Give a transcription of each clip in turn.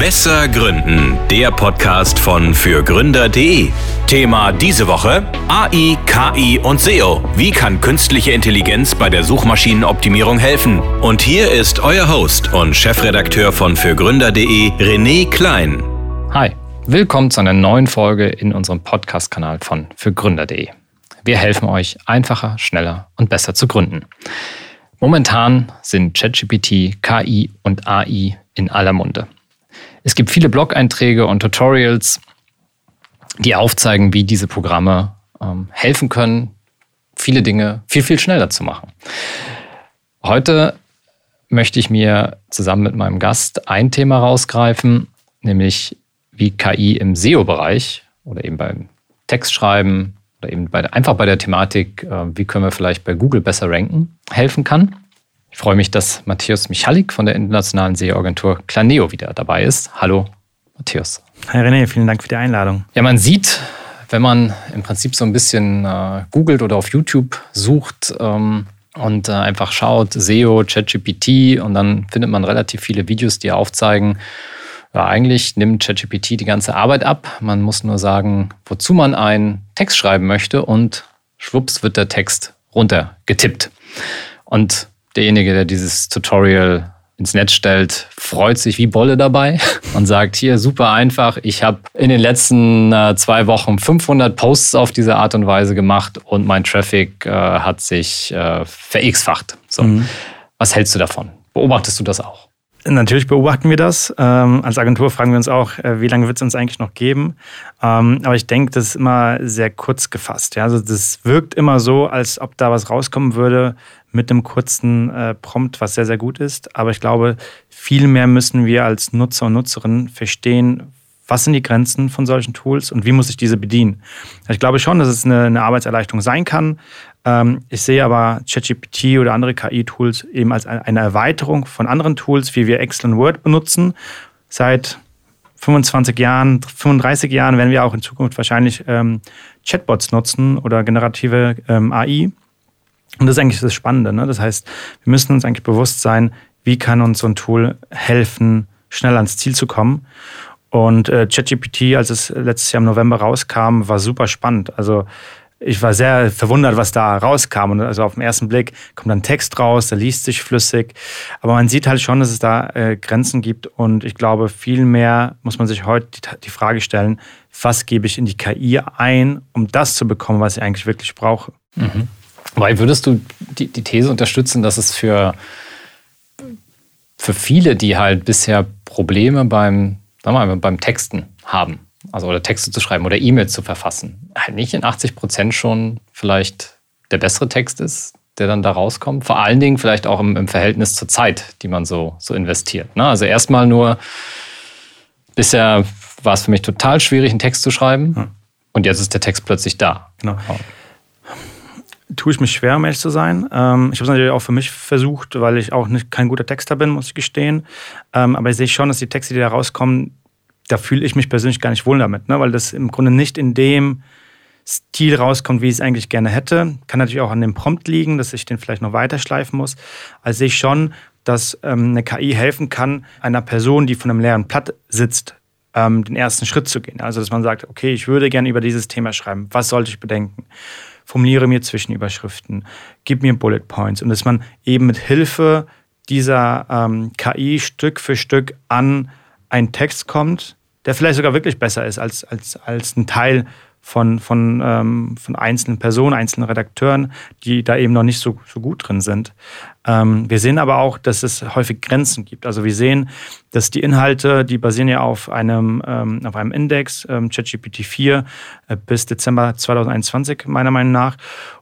Besser Gründen, der Podcast von fürgründer.de. Thema diese Woche: AI, KI und SEO. Wie kann künstliche Intelligenz bei der Suchmaschinenoptimierung helfen? Und hier ist euer Host und Chefredakteur von fürgründer.de, René Klein. Hi, willkommen zu einer neuen Folge in unserem Podcast-Kanal von fürgründer.de. Wir helfen euch einfacher, schneller und besser zu gründen. Momentan sind ChatGPT, KI und AI in aller Munde. Es gibt viele Blog-Einträge und Tutorials, die aufzeigen, wie diese Programme ähm, helfen können, viele Dinge viel, viel schneller zu machen. Heute möchte ich mir zusammen mit meinem Gast ein Thema rausgreifen, nämlich wie KI im SEO-Bereich oder eben beim Textschreiben oder eben bei, einfach bei der Thematik, äh, wie können wir vielleicht bei Google besser ranken, helfen kann. Ich freue mich, dass Matthäus Michalik von der internationalen SEO-Agentur Planeo wieder dabei ist. Hallo, Matthäus. Hi René, vielen Dank für die Einladung. Ja, man sieht, wenn man im Prinzip so ein bisschen äh, googelt oder auf YouTube sucht ähm, und äh, einfach schaut, SEO, ChatGPT und dann findet man relativ viele Videos, die aufzeigen, ja, eigentlich nimmt ChatGPT die ganze Arbeit ab. Man muss nur sagen, wozu man einen Text schreiben möchte und schwupps wird der Text runtergetippt. Und derjenige, der dieses Tutorial ins Netz stellt, freut sich wie Bolle dabei und sagt, hier super einfach, ich habe in den letzten äh, zwei Wochen 500 Posts auf diese Art und Weise gemacht und mein Traffic äh, hat sich äh, ver-x-facht. So. Mhm. Was hältst du davon? Beobachtest du das auch? Natürlich beobachten wir das. Ähm, als Agentur fragen wir uns auch, äh, wie lange wird es uns eigentlich noch geben? Ähm, aber ich denke, das ist immer sehr kurz gefasst. Ja? Also das wirkt immer so, als ob da was rauskommen würde mit einem kurzen äh, Prompt, was sehr, sehr gut ist. Aber ich glaube, viel mehr müssen wir als Nutzer und Nutzerinnen verstehen, was sind die Grenzen von solchen Tools und wie muss ich diese bedienen. Ich glaube schon, dass es eine, eine Arbeitserleichterung sein kann. Ähm, ich sehe aber ChatGPT oder andere KI-Tools eben als eine Erweiterung von anderen Tools, wie wir Excel und Word benutzen. Seit 25 Jahren, 35 Jahren werden wir auch in Zukunft wahrscheinlich ähm, Chatbots nutzen oder generative ähm, AI. Und das ist eigentlich das Spannende. Ne? Das heißt, wir müssen uns eigentlich bewusst sein, wie kann uns so ein Tool helfen, schnell ans Ziel zu kommen. Und äh, ChatGPT, als es letztes Jahr im November rauskam, war super spannend. Also ich war sehr verwundert, was da rauskam. Und also auf den ersten Blick kommt dann Text raus, der liest sich flüssig. Aber man sieht halt schon, dass es da äh, Grenzen gibt. Und ich glaube, viel mehr muss man sich heute die, die, Frage stellen, was gebe ich in die KI ein, um das zu bekommen, was ich eigentlich wirklich brauche. Mhm. Weil würdest du die, die These unterstützen, dass es für, für viele, die halt bisher Probleme beim, wir mal, beim Texten haben, also oder Texte zu schreiben oder E-Mails zu verfassen, halt nicht in 80 Prozent schon vielleicht der bessere Text ist, der dann da rauskommt. Vor allen Dingen vielleicht auch im, im Verhältnis zur Zeit, die man so, so investiert. Ne? Also erstmal nur, bisher war es für mich total schwierig, einen Text zu schreiben. Hm. Und jetzt ist der Text plötzlich da. Genau tue ich mich schwer, um ehrlich zu sein. Ähm, ich habe es natürlich auch für mich versucht, weil ich auch nicht, kein guter Texter bin, muss ich gestehen. Ähm, aber ich sehe schon, dass die Texte, die da rauskommen, da fühle ich mich persönlich gar nicht wohl damit, ne? weil das im Grunde nicht in dem Stil rauskommt, wie ich es eigentlich gerne hätte. Kann natürlich auch an dem Prompt liegen, dass ich den vielleicht noch weiter schleifen muss. Also sehe ich schon, dass ähm, eine KI helfen kann, einer Person, die von einem leeren Blatt sitzt, ähm, den ersten Schritt zu gehen. Also dass man sagt, okay, ich würde gerne über dieses Thema schreiben. Was sollte ich bedenken? Formuliere mir Zwischenüberschriften, gib mir Bullet Points. Und dass man eben mit Hilfe dieser ähm, KI Stück für Stück an einen Text kommt, der vielleicht sogar wirklich besser ist als, als, als ein Teil von, von, ähm, von einzelnen Personen, einzelnen Redakteuren, die da eben noch nicht so, so gut drin sind. Ähm, wir sehen aber auch, dass es häufig Grenzen gibt. Also wir sehen, dass die Inhalte, die basieren ja auf einem, ähm, auf einem Index, ähm, ChatGPT 4 äh, bis Dezember 2021 meiner Meinung nach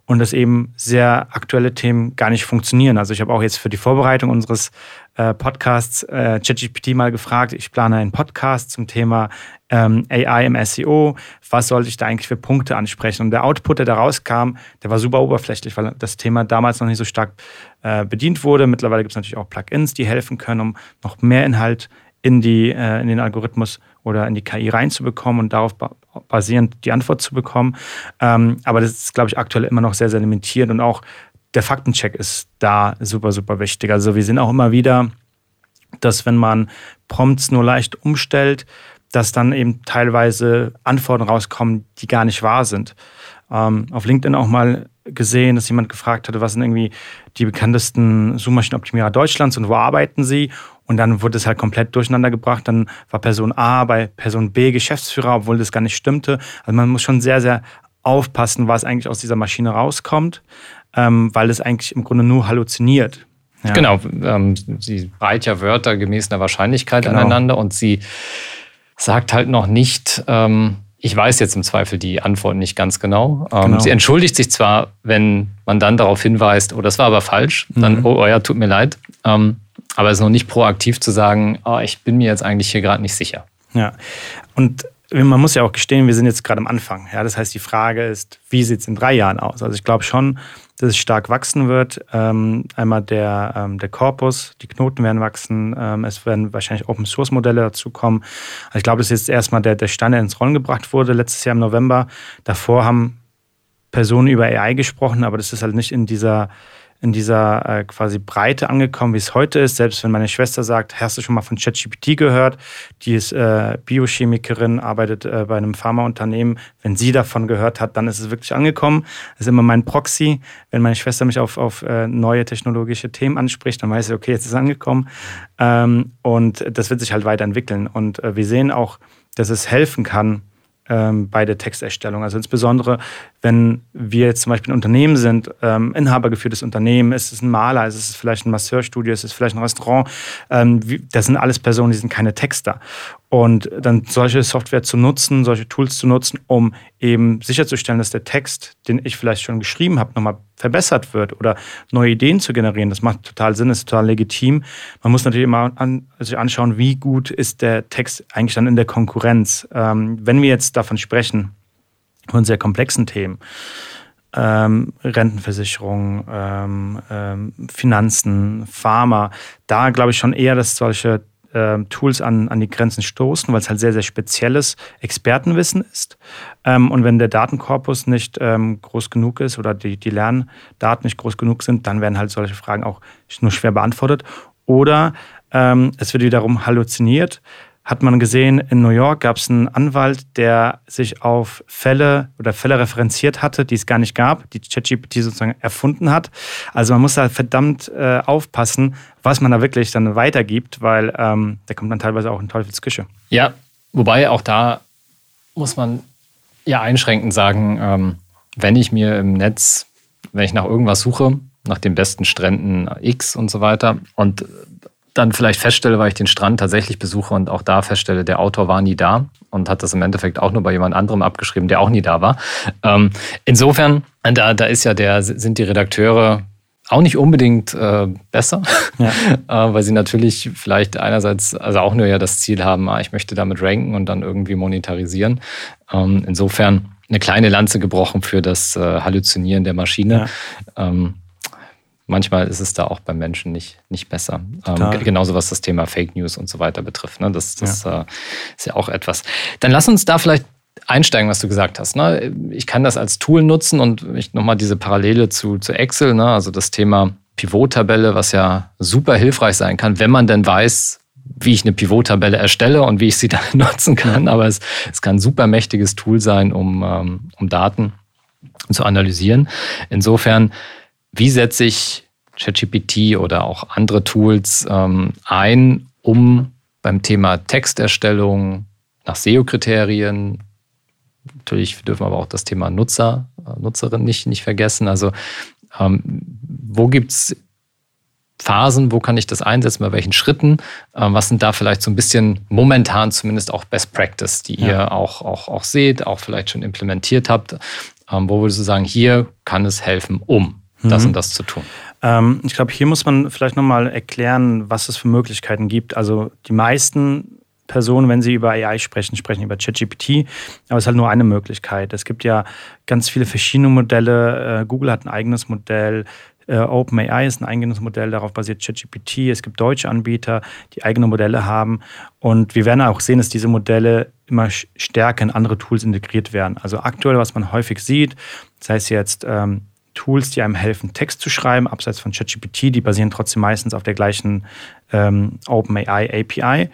und dass eben sehr aktuelle Themen gar nicht funktionieren. Also ich habe auch jetzt für die Vorbereitung unseres äh, Podcasts äh, ChatGPT mal gefragt. Ich plane einen Podcast zum Thema ähm, AI im SEO. Was sollte ich da eigentlich für Punkte ansprechen? Und der Output, der da rauskam, der war super oberflächlich, weil das Thema damals noch nicht so stark äh, bedient wurde. Mittlerweile gibt es natürlich auch Plugins, die helfen können, um noch mehr Inhalt in, die, äh, in den Algorithmus oder in die KI reinzubekommen und darauf basierend die Antwort zu bekommen. Ähm, aber das ist, glaube ich, aktuell immer noch sehr, sehr limitiert und auch der Faktencheck ist da super, super wichtig. Also wir sehen auch immer wieder dass wenn man Prompts nur leicht umstellt, dass dann eben teilweise Antworten rauskommen, die gar nicht wahr sind. Ähm, auf LinkedIn auch mal gesehen, dass jemand gefragt hatte, was sind irgendwie die bekanntesten Suchmaschinenoptimierer Deutschlands und wo arbeiten sie? Und dann wurde es halt komplett durcheinander gebracht. Dann war Person A bei Person B Geschäftsführer, obwohl das gar nicht stimmte. Also man muss schon sehr, sehr aufpassen, was eigentlich aus dieser Maschine rauskommt, ähm, weil es eigentlich im Grunde nur halluziniert. Ja. Genau, ähm, sie reiht ja Wörter gemäß einer Wahrscheinlichkeit genau. aneinander und sie sagt halt noch nicht, ähm, ich weiß jetzt im Zweifel die Antwort nicht ganz genau. Ähm, genau. Sie entschuldigt sich zwar, wenn man dann darauf hinweist, oh, das war aber falsch, mhm. dann, oh, oh, ja, tut mir leid. Ähm, aber es ist noch nicht proaktiv zu sagen, oh, ich bin mir jetzt eigentlich hier gerade nicht sicher. Ja, und man muss ja auch gestehen, wir sind jetzt gerade am Anfang. Ja, das heißt, die Frage ist, wie sieht es in drei Jahren aus? Also ich glaube schon, dass es stark wachsen wird. Ähm, einmal der, ähm, der Korpus, die Knoten werden wachsen, ähm, es werden wahrscheinlich Open Source Modelle dazukommen. Also ich glaube, das ist jetzt erstmal der, der Stand, der ins Rollen gebracht wurde, letztes Jahr im November. Davor haben Personen über AI gesprochen, aber das ist halt nicht in dieser in dieser äh, quasi Breite angekommen, wie es heute ist. Selbst wenn meine Schwester sagt, hast du schon mal von ChatGPT gehört? Die ist äh, Biochemikerin, arbeitet äh, bei einem Pharmaunternehmen. Wenn sie davon gehört hat, dann ist es wirklich angekommen. Das ist immer mein Proxy. Wenn meine Schwester mich auf, auf äh, neue technologische Themen anspricht, dann weiß ich, okay, jetzt ist es angekommen. Ähm, und das wird sich halt weiterentwickeln. Und äh, wir sehen auch, dass es helfen kann, ähm, bei der Texterstellung. Also insbesondere, wenn wir jetzt zum Beispiel ein Unternehmen sind, ähm, inhabergeführtes Unternehmen, ist es ein Maler, ist es vielleicht ein Masseurstudio, ist es vielleicht ein Restaurant, ähm, wie, das sind alles Personen, die sind keine Texter. Und dann solche Software zu nutzen, solche Tools zu nutzen, um eben sicherzustellen, dass der Text, den ich vielleicht schon geschrieben habe, nochmal verbessert wird oder neue Ideen zu generieren, das macht total Sinn, ist total legitim. Man muss natürlich immer an, sich anschauen, wie gut ist der Text eigentlich dann in der Konkurrenz. Ähm, wenn wir jetzt davon sprechen, von sehr komplexen Themen, ähm, Rentenversicherung, ähm, ähm, Finanzen, Pharma, da glaube ich schon eher, dass solche ähm, Tools an, an die Grenzen stoßen, weil es halt sehr, sehr spezielles Expertenwissen ist. Ähm, und wenn der Datenkorpus nicht ähm, groß genug ist oder die, die Lerndaten nicht groß genug sind, dann werden halt solche Fragen auch nur schwer beantwortet. Oder ähm, es wird wiederum halluziniert hat man gesehen, in New York gab es einen Anwalt, der sich auf Fälle oder Fälle referenziert hatte, die es gar nicht gab, die ChatGPT sozusagen erfunden hat. Also man muss da verdammt äh, aufpassen, was man da wirklich dann weitergibt, weil ähm, da kommt dann teilweise auch in Teufelsküche. Ja, wobei auch da muss man ja einschränkend sagen, ähm, wenn ich mir im Netz, wenn ich nach irgendwas suche, nach den besten Stränden X und so weiter und dann vielleicht feststelle, weil ich den Strand tatsächlich besuche und auch da feststelle, der Autor war nie da und hat das im Endeffekt auch nur bei jemand anderem abgeschrieben, der auch nie da war. Ähm, insofern, da, da ist ja der, sind die Redakteure auch nicht unbedingt äh, besser, ja. äh, weil sie natürlich vielleicht einerseits also auch nur ja das Ziel haben, ah, ich möchte damit ranken und dann irgendwie monetarisieren. Ähm, insofern eine kleine Lanze gebrochen für das äh, Halluzinieren der Maschine. Ja. Ähm, manchmal ist es da auch beim Menschen nicht, nicht besser. Ähm, genauso was das Thema Fake News und so weiter betrifft. Ne? Das, das ja. Äh, ist ja auch etwas. Dann lass uns da vielleicht einsteigen, was du gesagt hast. Ne? Ich kann das als Tool nutzen und ich nochmal diese Parallele zu, zu Excel, ne? also das Thema Pivot-Tabelle, was ja super hilfreich sein kann, wenn man denn weiß, wie ich eine Pivot-Tabelle erstelle und wie ich sie dann nutzen kann. Aber es, es kann ein super mächtiges Tool sein, um, ähm, um Daten zu analysieren. Insofern wie setze ich ChatGPT oder auch andere Tools ähm, ein, um beim Thema Texterstellung nach SEO-Kriterien, natürlich dürfen wir aber auch das Thema Nutzer, äh, Nutzerin nicht, nicht vergessen. Also ähm, wo gibt es Phasen, wo kann ich das einsetzen, bei welchen Schritten? Ähm, was sind da vielleicht so ein bisschen momentan zumindest auch Best Practice, die ja. ihr auch, auch, auch seht, auch vielleicht schon implementiert habt? Ähm, wo würdest du sagen, hier kann es helfen, um? Das mhm. und das zu tun. Ähm, ich glaube, hier muss man vielleicht nochmal erklären, was es für Möglichkeiten gibt. Also die meisten Personen, wenn sie über AI sprechen, sprechen über ChatGPT, aber es ist halt nur eine Möglichkeit. Es gibt ja ganz viele verschiedene Modelle. Äh, Google hat ein eigenes Modell. Äh, OpenAI ist ein eigenes Modell, darauf basiert ChatGPT. Es gibt deutsche Anbieter, die eigene Modelle haben. Und wir werden auch sehen, dass diese Modelle immer stärker in andere Tools integriert werden. Also aktuell, was man häufig sieht, das heißt jetzt ähm, Tools, die einem helfen, Text zu schreiben, abseits von ChatGPT. Die basieren trotzdem meistens auf der gleichen ähm, OpenAI API.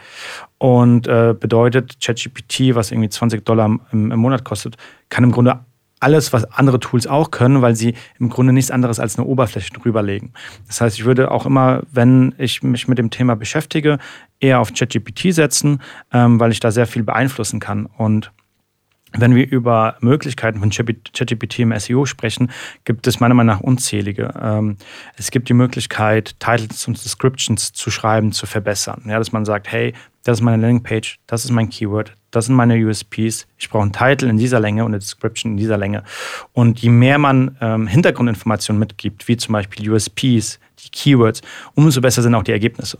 Und äh, bedeutet, ChatGPT, was irgendwie 20 Dollar im, im Monat kostet, kann im Grunde alles, was andere Tools auch können, weil sie im Grunde nichts anderes als eine Oberfläche drüberlegen. Das heißt, ich würde auch immer, wenn ich mich mit dem Thema beschäftige, eher auf ChatGPT setzen, ähm, weil ich da sehr viel beeinflussen kann. Und wenn wir über Möglichkeiten von ChatGPT im SEO sprechen, gibt es meiner Meinung nach unzählige. Ähm, es gibt die Möglichkeit, Titles und Descriptions zu schreiben, zu verbessern. Ja, dass man sagt, hey, das ist meine Landingpage, das ist mein Keyword, das sind meine USPs. Ich brauche einen Titel in dieser Länge und eine Description in dieser Länge. Und je mehr man ähm, Hintergrundinformationen mitgibt, wie zum Beispiel USPs, die Keywords, umso besser sind auch die Ergebnisse.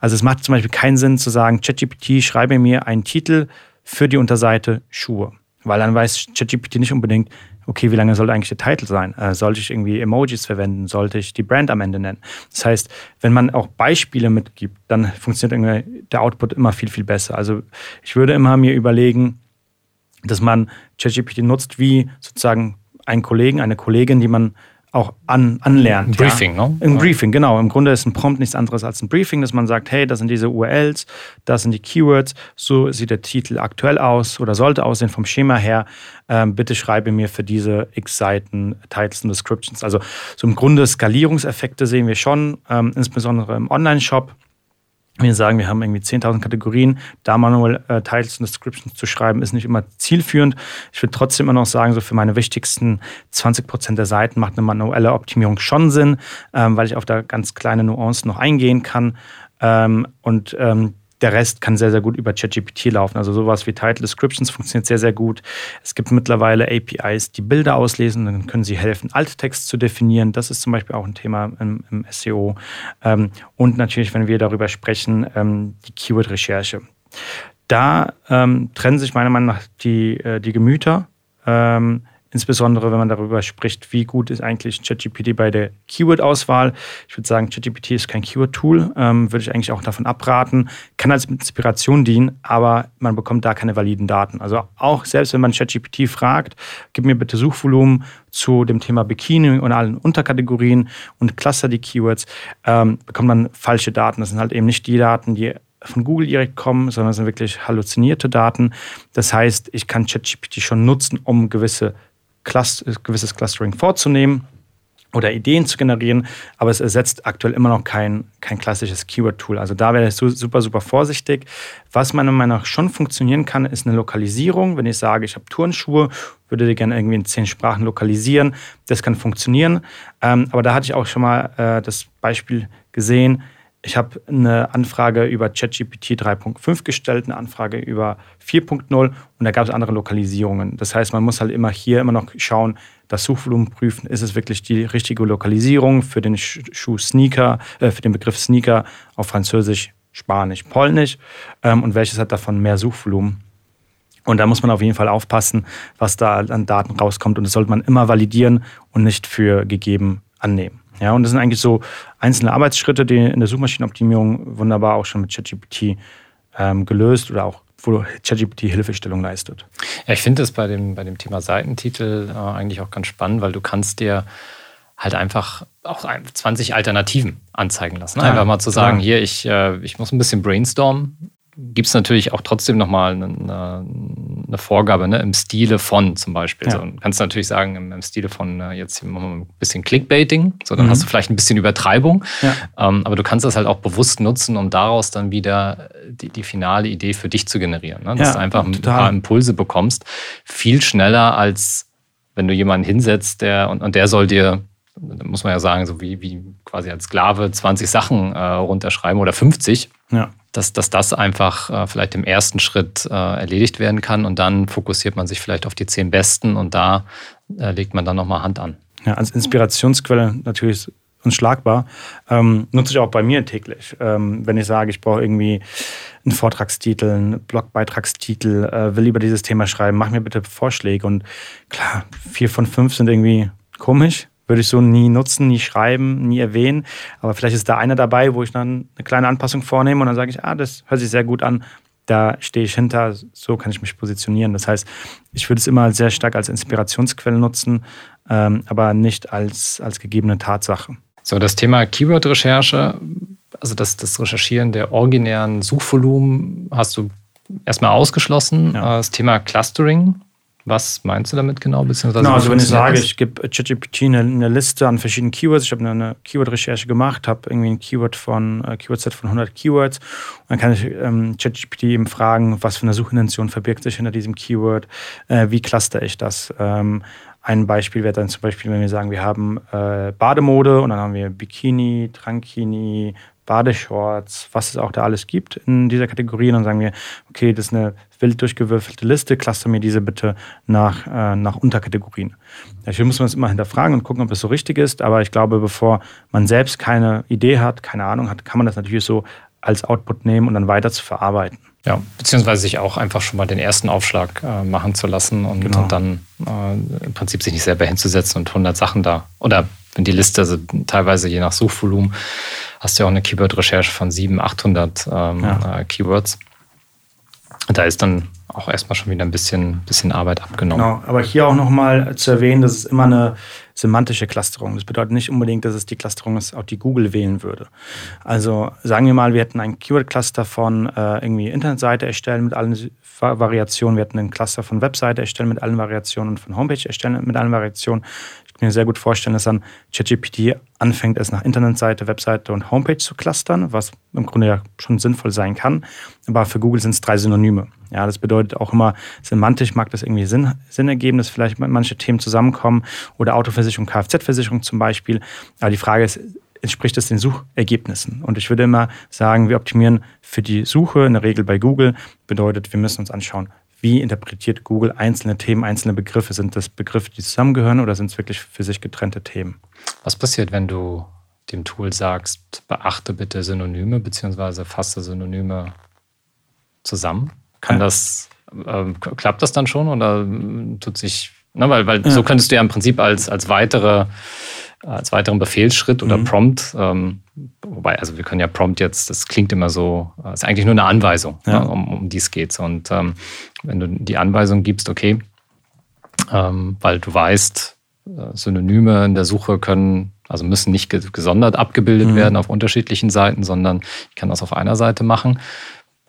Also es macht zum Beispiel keinen Sinn zu sagen, ChatGPT schreibe mir einen Titel für die Unterseite Schuhe. Weil dann weiß ChatGPT nicht unbedingt, okay, wie lange soll eigentlich der Titel sein? Äh, sollte ich irgendwie Emojis verwenden? Sollte ich die Brand am Ende nennen? Das heißt, wenn man auch Beispiele mitgibt, dann funktioniert der Output immer viel, viel besser. Also ich würde immer mir überlegen, dass man ChatGPT nutzt wie sozusagen einen Kollegen, eine Kollegin, die man auch an, anlernt. Ein Briefing, ja. ne? Ein Briefing, genau. Im Grunde ist ein Prompt nichts anderes als ein Briefing, dass man sagt, hey, das sind diese URLs, das sind die Keywords, so sieht der Titel aktuell aus oder sollte aussehen vom Schema her. Ähm, bitte schreibe mir für diese x Seiten Titles und Descriptions. Also so im Grunde Skalierungseffekte sehen wir schon, ähm, insbesondere im Online-Shop wir sagen, wir haben irgendwie 10.000 Kategorien, da manuell äh, Titles und Descriptions zu schreiben, ist nicht immer zielführend. Ich würde trotzdem immer noch sagen, so für meine wichtigsten 20 Prozent der Seiten macht eine manuelle Optimierung schon Sinn, ähm, weil ich auf da ganz kleine Nuancen noch eingehen kann. Ähm, und ähm, der Rest kann sehr, sehr gut über ChatGPT laufen. Also sowas wie Title Descriptions funktioniert sehr, sehr gut. Es gibt mittlerweile APIs, die Bilder auslesen, dann können sie helfen, Alttext zu definieren. Das ist zum Beispiel auch ein Thema im, im SEO. Ähm, und natürlich, wenn wir darüber sprechen, ähm, die Keyword-Recherche. Da ähm, trennen sich meiner Meinung nach die, äh, die Gemüter. Ähm, Insbesondere, wenn man darüber spricht, wie gut ist eigentlich ChatGPT bei der Keyword-Auswahl. Ich würde sagen, ChatGPT ist kein Keyword-Tool, ähm, würde ich eigentlich auch davon abraten. Kann als Inspiration dienen, aber man bekommt da keine validen Daten. Also auch selbst wenn man ChatGPT fragt, gib mir bitte Suchvolumen zu dem Thema Bikini und allen Unterkategorien und cluster die Keywords, ähm, bekommt man falsche Daten. Das sind halt eben nicht die Daten, die von Google direkt kommen, sondern es sind wirklich halluzinierte Daten. Das heißt, ich kann ChatGPT schon nutzen, um gewisse gewisses Clustering vorzunehmen oder Ideen zu generieren, aber es ersetzt aktuell immer noch kein, kein klassisches Keyword-Tool. Also da wäre ich super, super vorsichtig. Was meiner Meinung nach schon funktionieren kann, ist eine Lokalisierung. Wenn ich sage, ich habe Turnschuhe, würde die gerne irgendwie in zehn Sprachen lokalisieren, das kann funktionieren. Ähm, aber da hatte ich auch schon mal äh, das Beispiel gesehen, ich habe eine Anfrage über ChatGPT 3.5 gestellt, eine Anfrage über 4.0 und da gab es andere Lokalisierungen. Das heißt, man muss halt immer hier immer noch schauen, das Suchvolumen prüfen, ist es wirklich die richtige Lokalisierung für den Schuh Sneaker, äh, für den Begriff Sneaker auf Französisch, Spanisch, Polnisch ähm, und welches hat davon mehr Suchvolumen. Und da muss man auf jeden Fall aufpassen, was da an Daten rauskommt und das sollte man immer validieren und nicht für gegeben annehmen. Ja, und das sind eigentlich so einzelne Arbeitsschritte, die in der Suchmaschinenoptimierung wunderbar auch schon mit ChatGPT ähm, gelöst oder auch wo ChatGPT Hilfestellung leistet. Ja, ich finde das bei dem, bei dem Thema Seitentitel äh, eigentlich auch ganz spannend, weil du kannst dir halt einfach auch 20 Alternativen anzeigen lassen. Einfach mal zu sagen, ja. hier, ich, äh, ich muss ein bisschen brainstormen, gibt es natürlich auch trotzdem nochmal eine, eine Vorgabe ne? im Stile von zum Beispiel. Ja. So, kannst du natürlich sagen, im, im Stile von äh, jetzt machen wir ein bisschen Clickbaiting, so dann mhm. hast du vielleicht ein bisschen Übertreibung, ja. ähm, aber du kannst das halt auch bewusst nutzen, um daraus dann wieder die, die finale Idee für dich zu generieren. Ne? Dass ja, du einfach total. ein paar Impulse bekommst, viel schneller als wenn du jemanden hinsetzt, der und, und der soll dir muss man ja sagen, so wie, wie quasi als Sklave 20 Sachen äh, runterschreiben oder 50. Ja dass, dass das einfach äh, vielleicht im ersten Schritt äh, erledigt werden kann und dann fokussiert man sich vielleicht auf die zehn besten und da äh, legt man dann nochmal Hand an. Ja, als Inspirationsquelle natürlich unschlagbar. Ähm, nutze ich auch bei mir täglich. Ähm, wenn ich sage, ich brauche irgendwie einen Vortragstitel, einen Blogbeitragstitel, äh, will über dieses Thema schreiben, mach mir bitte Vorschläge. Und klar, vier von fünf sind irgendwie komisch, würde ich so nie nutzen, nie schreiben, nie erwähnen. Aber vielleicht ist da einer dabei, wo ich dann eine kleine Anpassung vornehme und dann sage ich, ah, das hört sich sehr gut an. da stehe ich hinter, so kann ich mich positionieren. Das heißt, ich würde es immer sehr stark als Inspirationsquelle nutzen, ähm, aber nicht als, als gegebene Tatsache. So, das Thema Keyword-Recherche, also das, das Recherchieren der originären Suchvolumen hast du erstmal ausgeschlossen. Ja. Das Thema Clustering, was meinst du damit genau? Beziehungsweise genau, also wenn ich sage, ich gebe ChatGPT eine, eine, Liste an verschiedenen Keywords, ich habe eine, eine Keyword-Recherche gemacht, habe irgendwie ein Keyword von äh, Keyword-Set von 100 Keywords und dann kann ich ähm, ChatGPT eben fragen, was für eine Suchintention verbirgt sich hinter diesem Keyword, äh, wie cluster ich das. Ähm, ein Beispiel wäre dann zum Beispiel, wenn wir sagen, wir haben äh, Bademode und dann haben wir Bikini, Trankini, Badeshorts, was es auch da alles gibt in dieser Kategorie. Und dann sagen wir, okay, das ist eine wild durchgewürfelte Liste, cluster mir diese bitte nach, äh, nach Unterkategorien. Dafür muss man es immer hinterfragen und gucken, ob es so richtig ist. Aber ich glaube, bevor man selbst keine Idee hat, keine Ahnung hat, kann man das natürlich so als Output nehmen und dann weiter zu verarbeiten. Ja, beziehungsweise sich auch einfach schon mal den ersten Aufschlag äh, machen zu lassen und, genau. und dann äh, im Prinzip sich nicht selber hinzusetzen und 100 Sachen da oder wenn die Liste, also teilweise je nach Suchvolumen, hast du ja auch eine Keyword-Recherche von 700, 800 ähm, ja. äh, Keywords. Da ist dann auch erstmal schon wieder ein bisschen, bisschen Arbeit abgenommen. Genau, aber hier auch nochmal zu erwähnen, dass es immer eine semantische Clusterung. Das bedeutet nicht unbedingt, dass es die Clusterung ist, auch die Google wählen würde. Also sagen wir mal, wir hätten ein Keyword-Cluster von äh, irgendwie Internetseite erstellen mit allen Variationen, wir hätten einen Cluster von Webseite erstellen mit allen Variationen und von Homepage erstellen mit allen Variationen mir sehr gut vorstellen, dass dann ChatGPT anfängt, es nach Internetseite, Webseite und Homepage zu clustern, was im Grunde ja schon sinnvoll sein kann. Aber für Google sind es drei Synonyme. Ja, das bedeutet auch immer, semantisch mag das irgendwie Sinn, Sinn ergeben, dass vielleicht manche Themen zusammenkommen oder Autoversicherung, Kfz-Versicherung zum Beispiel. Aber die Frage ist, entspricht es den Suchergebnissen? Und ich würde immer sagen, wir optimieren für die Suche, in der Regel bei Google, bedeutet, wir müssen uns anschauen, wie interpretiert Google einzelne Themen, einzelne Begriffe? Sind das Begriffe, die zusammengehören oder sind es wirklich für sich getrennte Themen? Was passiert, wenn du dem Tool sagst, beachte bitte Synonyme bzw. fasse Synonyme zusammen? Kann ja. das, äh, klappt das dann schon oder tut sich, na, weil, weil ja. so könntest du ja im Prinzip als, als weitere als weiteren Befehlsschritt oder mhm. Prompt. Ähm, wobei, also wir können ja Prompt jetzt, das klingt immer so, äh, ist eigentlich nur eine Anweisung, ja. ne, um, um die es geht. Und ähm, wenn du die Anweisung gibst, okay, ähm, weil du weißt, äh, Synonyme in der Suche können, also müssen nicht gesondert abgebildet mhm. werden auf unterschiedlichen Seiten, sondern ich kann das auf einer Seite machen.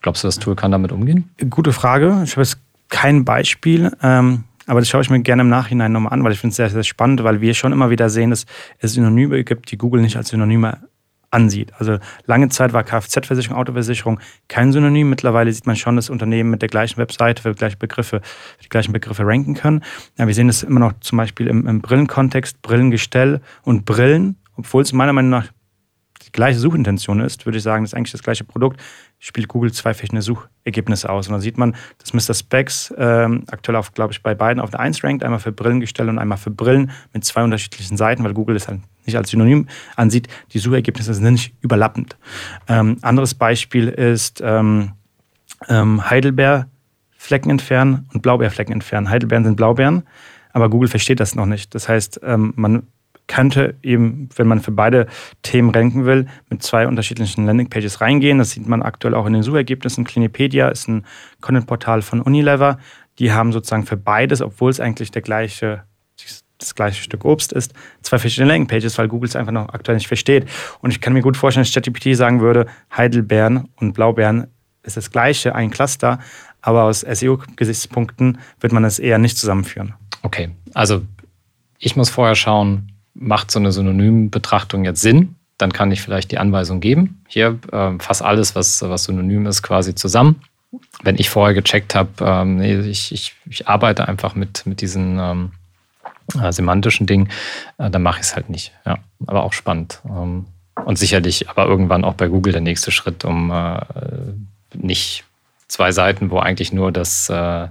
Glaubst du, das Tool kann damit umgehen? Gute Frage. Ich habe jetzt kein Beispiel. Ähm, aber das schaue ich mir gerne im Nachhinein nochmal an, weil ich finde es sehr, sehr spannend, weil wir schon immer wieder sehen, dass es Synonyme gibt, die Google nicht als Synonyme ansieht. Also lange Zeit war Kfz-Versicherung, Autoversicherung kein Synonym. Mittlerweile sieht man schon, dass Unternehmen mit der gleichen Webseite für gleiche Begriffe, für die gleichen Begriffe ranken können. Ja, wir sehen das immer noch zum Beispiel im, im Brillenkontext, Brillengestell und Brillen, obwohl es meiner Meinung nach die gleiche Suchintention ist, würde ich sagen, das ist eigentlich das gleiche Produkt, spielt Google zwei verschiedene Suchergebnisse aus. Und dann sieht man, dass Mr. Specs ähm, aktuell auf, glaube ich, bei beiden auf der 1 rankt, einmal für Brillengestelle und einmal für Brillen mit zwei unterschiedlichen Seiten, weil Google es halt nicht als Synonym ansieht. Die Suchergebnisse sind nicht überlappend. Ähm, anderes Beispiel ist ähm, ähm, Heidelbeerflecken entfernen und Blaubeerflecken entfernen. Heidelbeeren sind Blaubeeren, aber Google versteht das noch nicht. Das heißt, ähm, man könnte eben, wenn man für beide Themen ranken will, mit zwei unterschiedlichen Landingpages reingehen. Das sieht man aktuell auch in den Suchergebnissen. Clinipedia ist ein Content-Portal von Unilever. Die haben sozusagen für beides, obwohl es eigentlich der gleiche das gleiche Stück Obst ist, zwei verschiedene Landingpages, weil Google es einfach noch aktuell nicht versteht. Und ich kann mir gut vorstellen, dass ChatGPT sagen würde, Heidelbeeren und Blaubeeren ist das gleiche, ein Cluster, aber aus SEO-Gesichtspunkten wird man es eher nicht zusammenführen. Okay, also ich muss vorher schauen, macht so eine Synonymbetrachtung jetzt Sinn? Dann kann ich vielleicht die Anweisung geben. Hier äh, fass alles, was, was synonym ist, quasi zusammen. Wenn ich vorher gecheckt habe, ähm, nee, ich, ich, ich arbeite einfach mit, mit diesen ähm, äh, semantischen Dingen, äh, dann mache ich es halt nicht. Ja, aber auch spannend. Ähm, und sicherlich aber irgendwann auch bei Google der nächste Schritt, um äh, nicht zwei Seiten, wo eigentlich nur das, äh,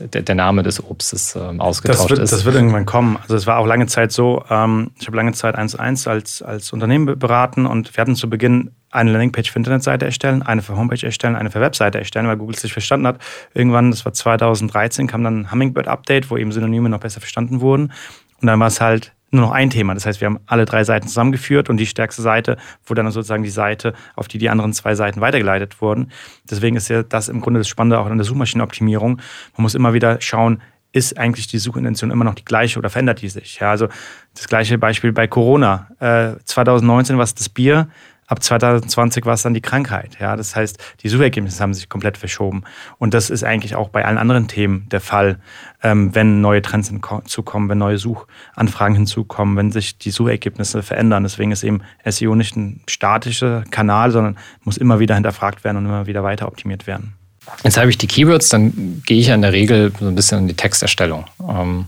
der, der Name des Obstes ähm, ausgetauscht das wird, ist. Das wird irgendwann kommen. Also es war auch lange Zeit so, ähm, ich habe lange Zeit 1.1 als, als Unternehmen beraten und wir hatten zu Beginn eine Landingpage für Internetseite erstellen, eine für Homepage erstellen, eine für Webseite erstellen, weil Google es nicht verstanden hat. Irgendwann, das war 2013, kam dann ein Hummingbird-Update, wo eben Synonyme noch besser verstanden wurden. Und dann war es halt nur noch ein Thema. Das heißt, wir haben alle drei Seiten zusammengeführt und die stärkste Seite wurde dann sozusagen die Seite, auf die die anderen zwei Seiten weitergeleitet wurden. Deswegen ist ja das im Grunde das Spannende auch an der Suchmaschinenoptimierung. Man muss immer wieder schauen, ist eigentlich die Suchintention immer noch die gleiche oder verändert die sich? Ja, also das gleiche Beispiel bei Corona. Äh, 2019 war es das Bier, ab 2020 war es dann die Krankheit. Ja, das heißt, die Suchergebnisse haben sich komplett verschoben. Und das ist eigentlich auch bei allen anderen Themen der Fall, ähm, wenn neue Trends hinzukommen, wenn neue Suchanfragen hinzukommen, wenn sich die Suchergebnisse verändern. Deswegen ist eben SEO nicht ein statischer Kanal, sondern muss immer wieder hinterfragt werden und immer wieder weiter optimiert werden. Jetzt habe ich die Keywords, dann gehe ich ja in der Regel so ein bisschen in die Texterstellung. Ähm,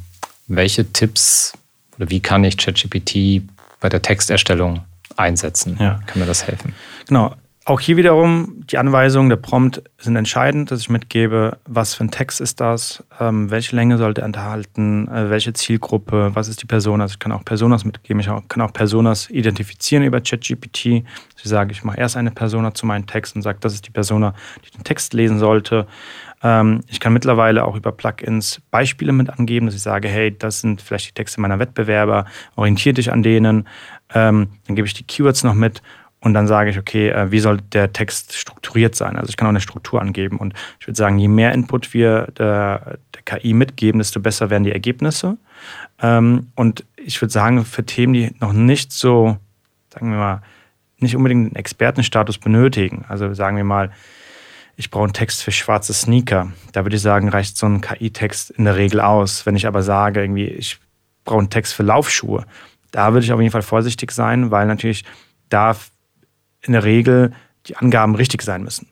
welche Tipps oder wie kann ich ChatGPT bei der Texterstellung einsetzen? Ja. Kann mir das helfen? Genau. Auch hier wiederum die Anweisungen, der Prompt sind entscheidend, dass ich mitgebe, was für ein Text ist das, ähm, welche Länge sollte er enthalten, äh, welche Zielgruppe, was ist die Person. Also ich kann auch Personas mitgeben, ich kann auch Personas identifizieren über ChatGPT. Ich sage, ich mache erst eine Persona zu meinem Text und sage, das ist die Persona, die den Text lesen sollte. Ähm, ich kann mittlerweile auch über Plugins Beispiele mit angeben, dass ich sage, hey, das sind vielleicht die Texte meiner Wettbewerber, orientiere dich an denen. Ähm, dann gebe ich die Keywords noch mit und dann sage ich, okay, äh, wie soll der Text strukturiert sein? Also ich kann auch eine Struktur angeben. Und ich würde sagen, je mehr Input wir der, der KI mitgeben, desto besser werden die Ergebnisse. Ähm, und ich würde sagen, für Themen, die noch nicht so, sagen wir mal, nicht unbedingt einen Expertenstatus benötigen, also sagen wir mal, ich brauche einen Text für schwarze Sneaker. Da würde ich sagen, reicht so ein KI-Text in der Regel aus. Wenn ich aber sage, irgendwie, ich brauche einen Text für Laufschuhe, da würde ich auf jeden Fall vorsichtig sein, weil natürlich da in der Regel die Angaben richtig sein müssen.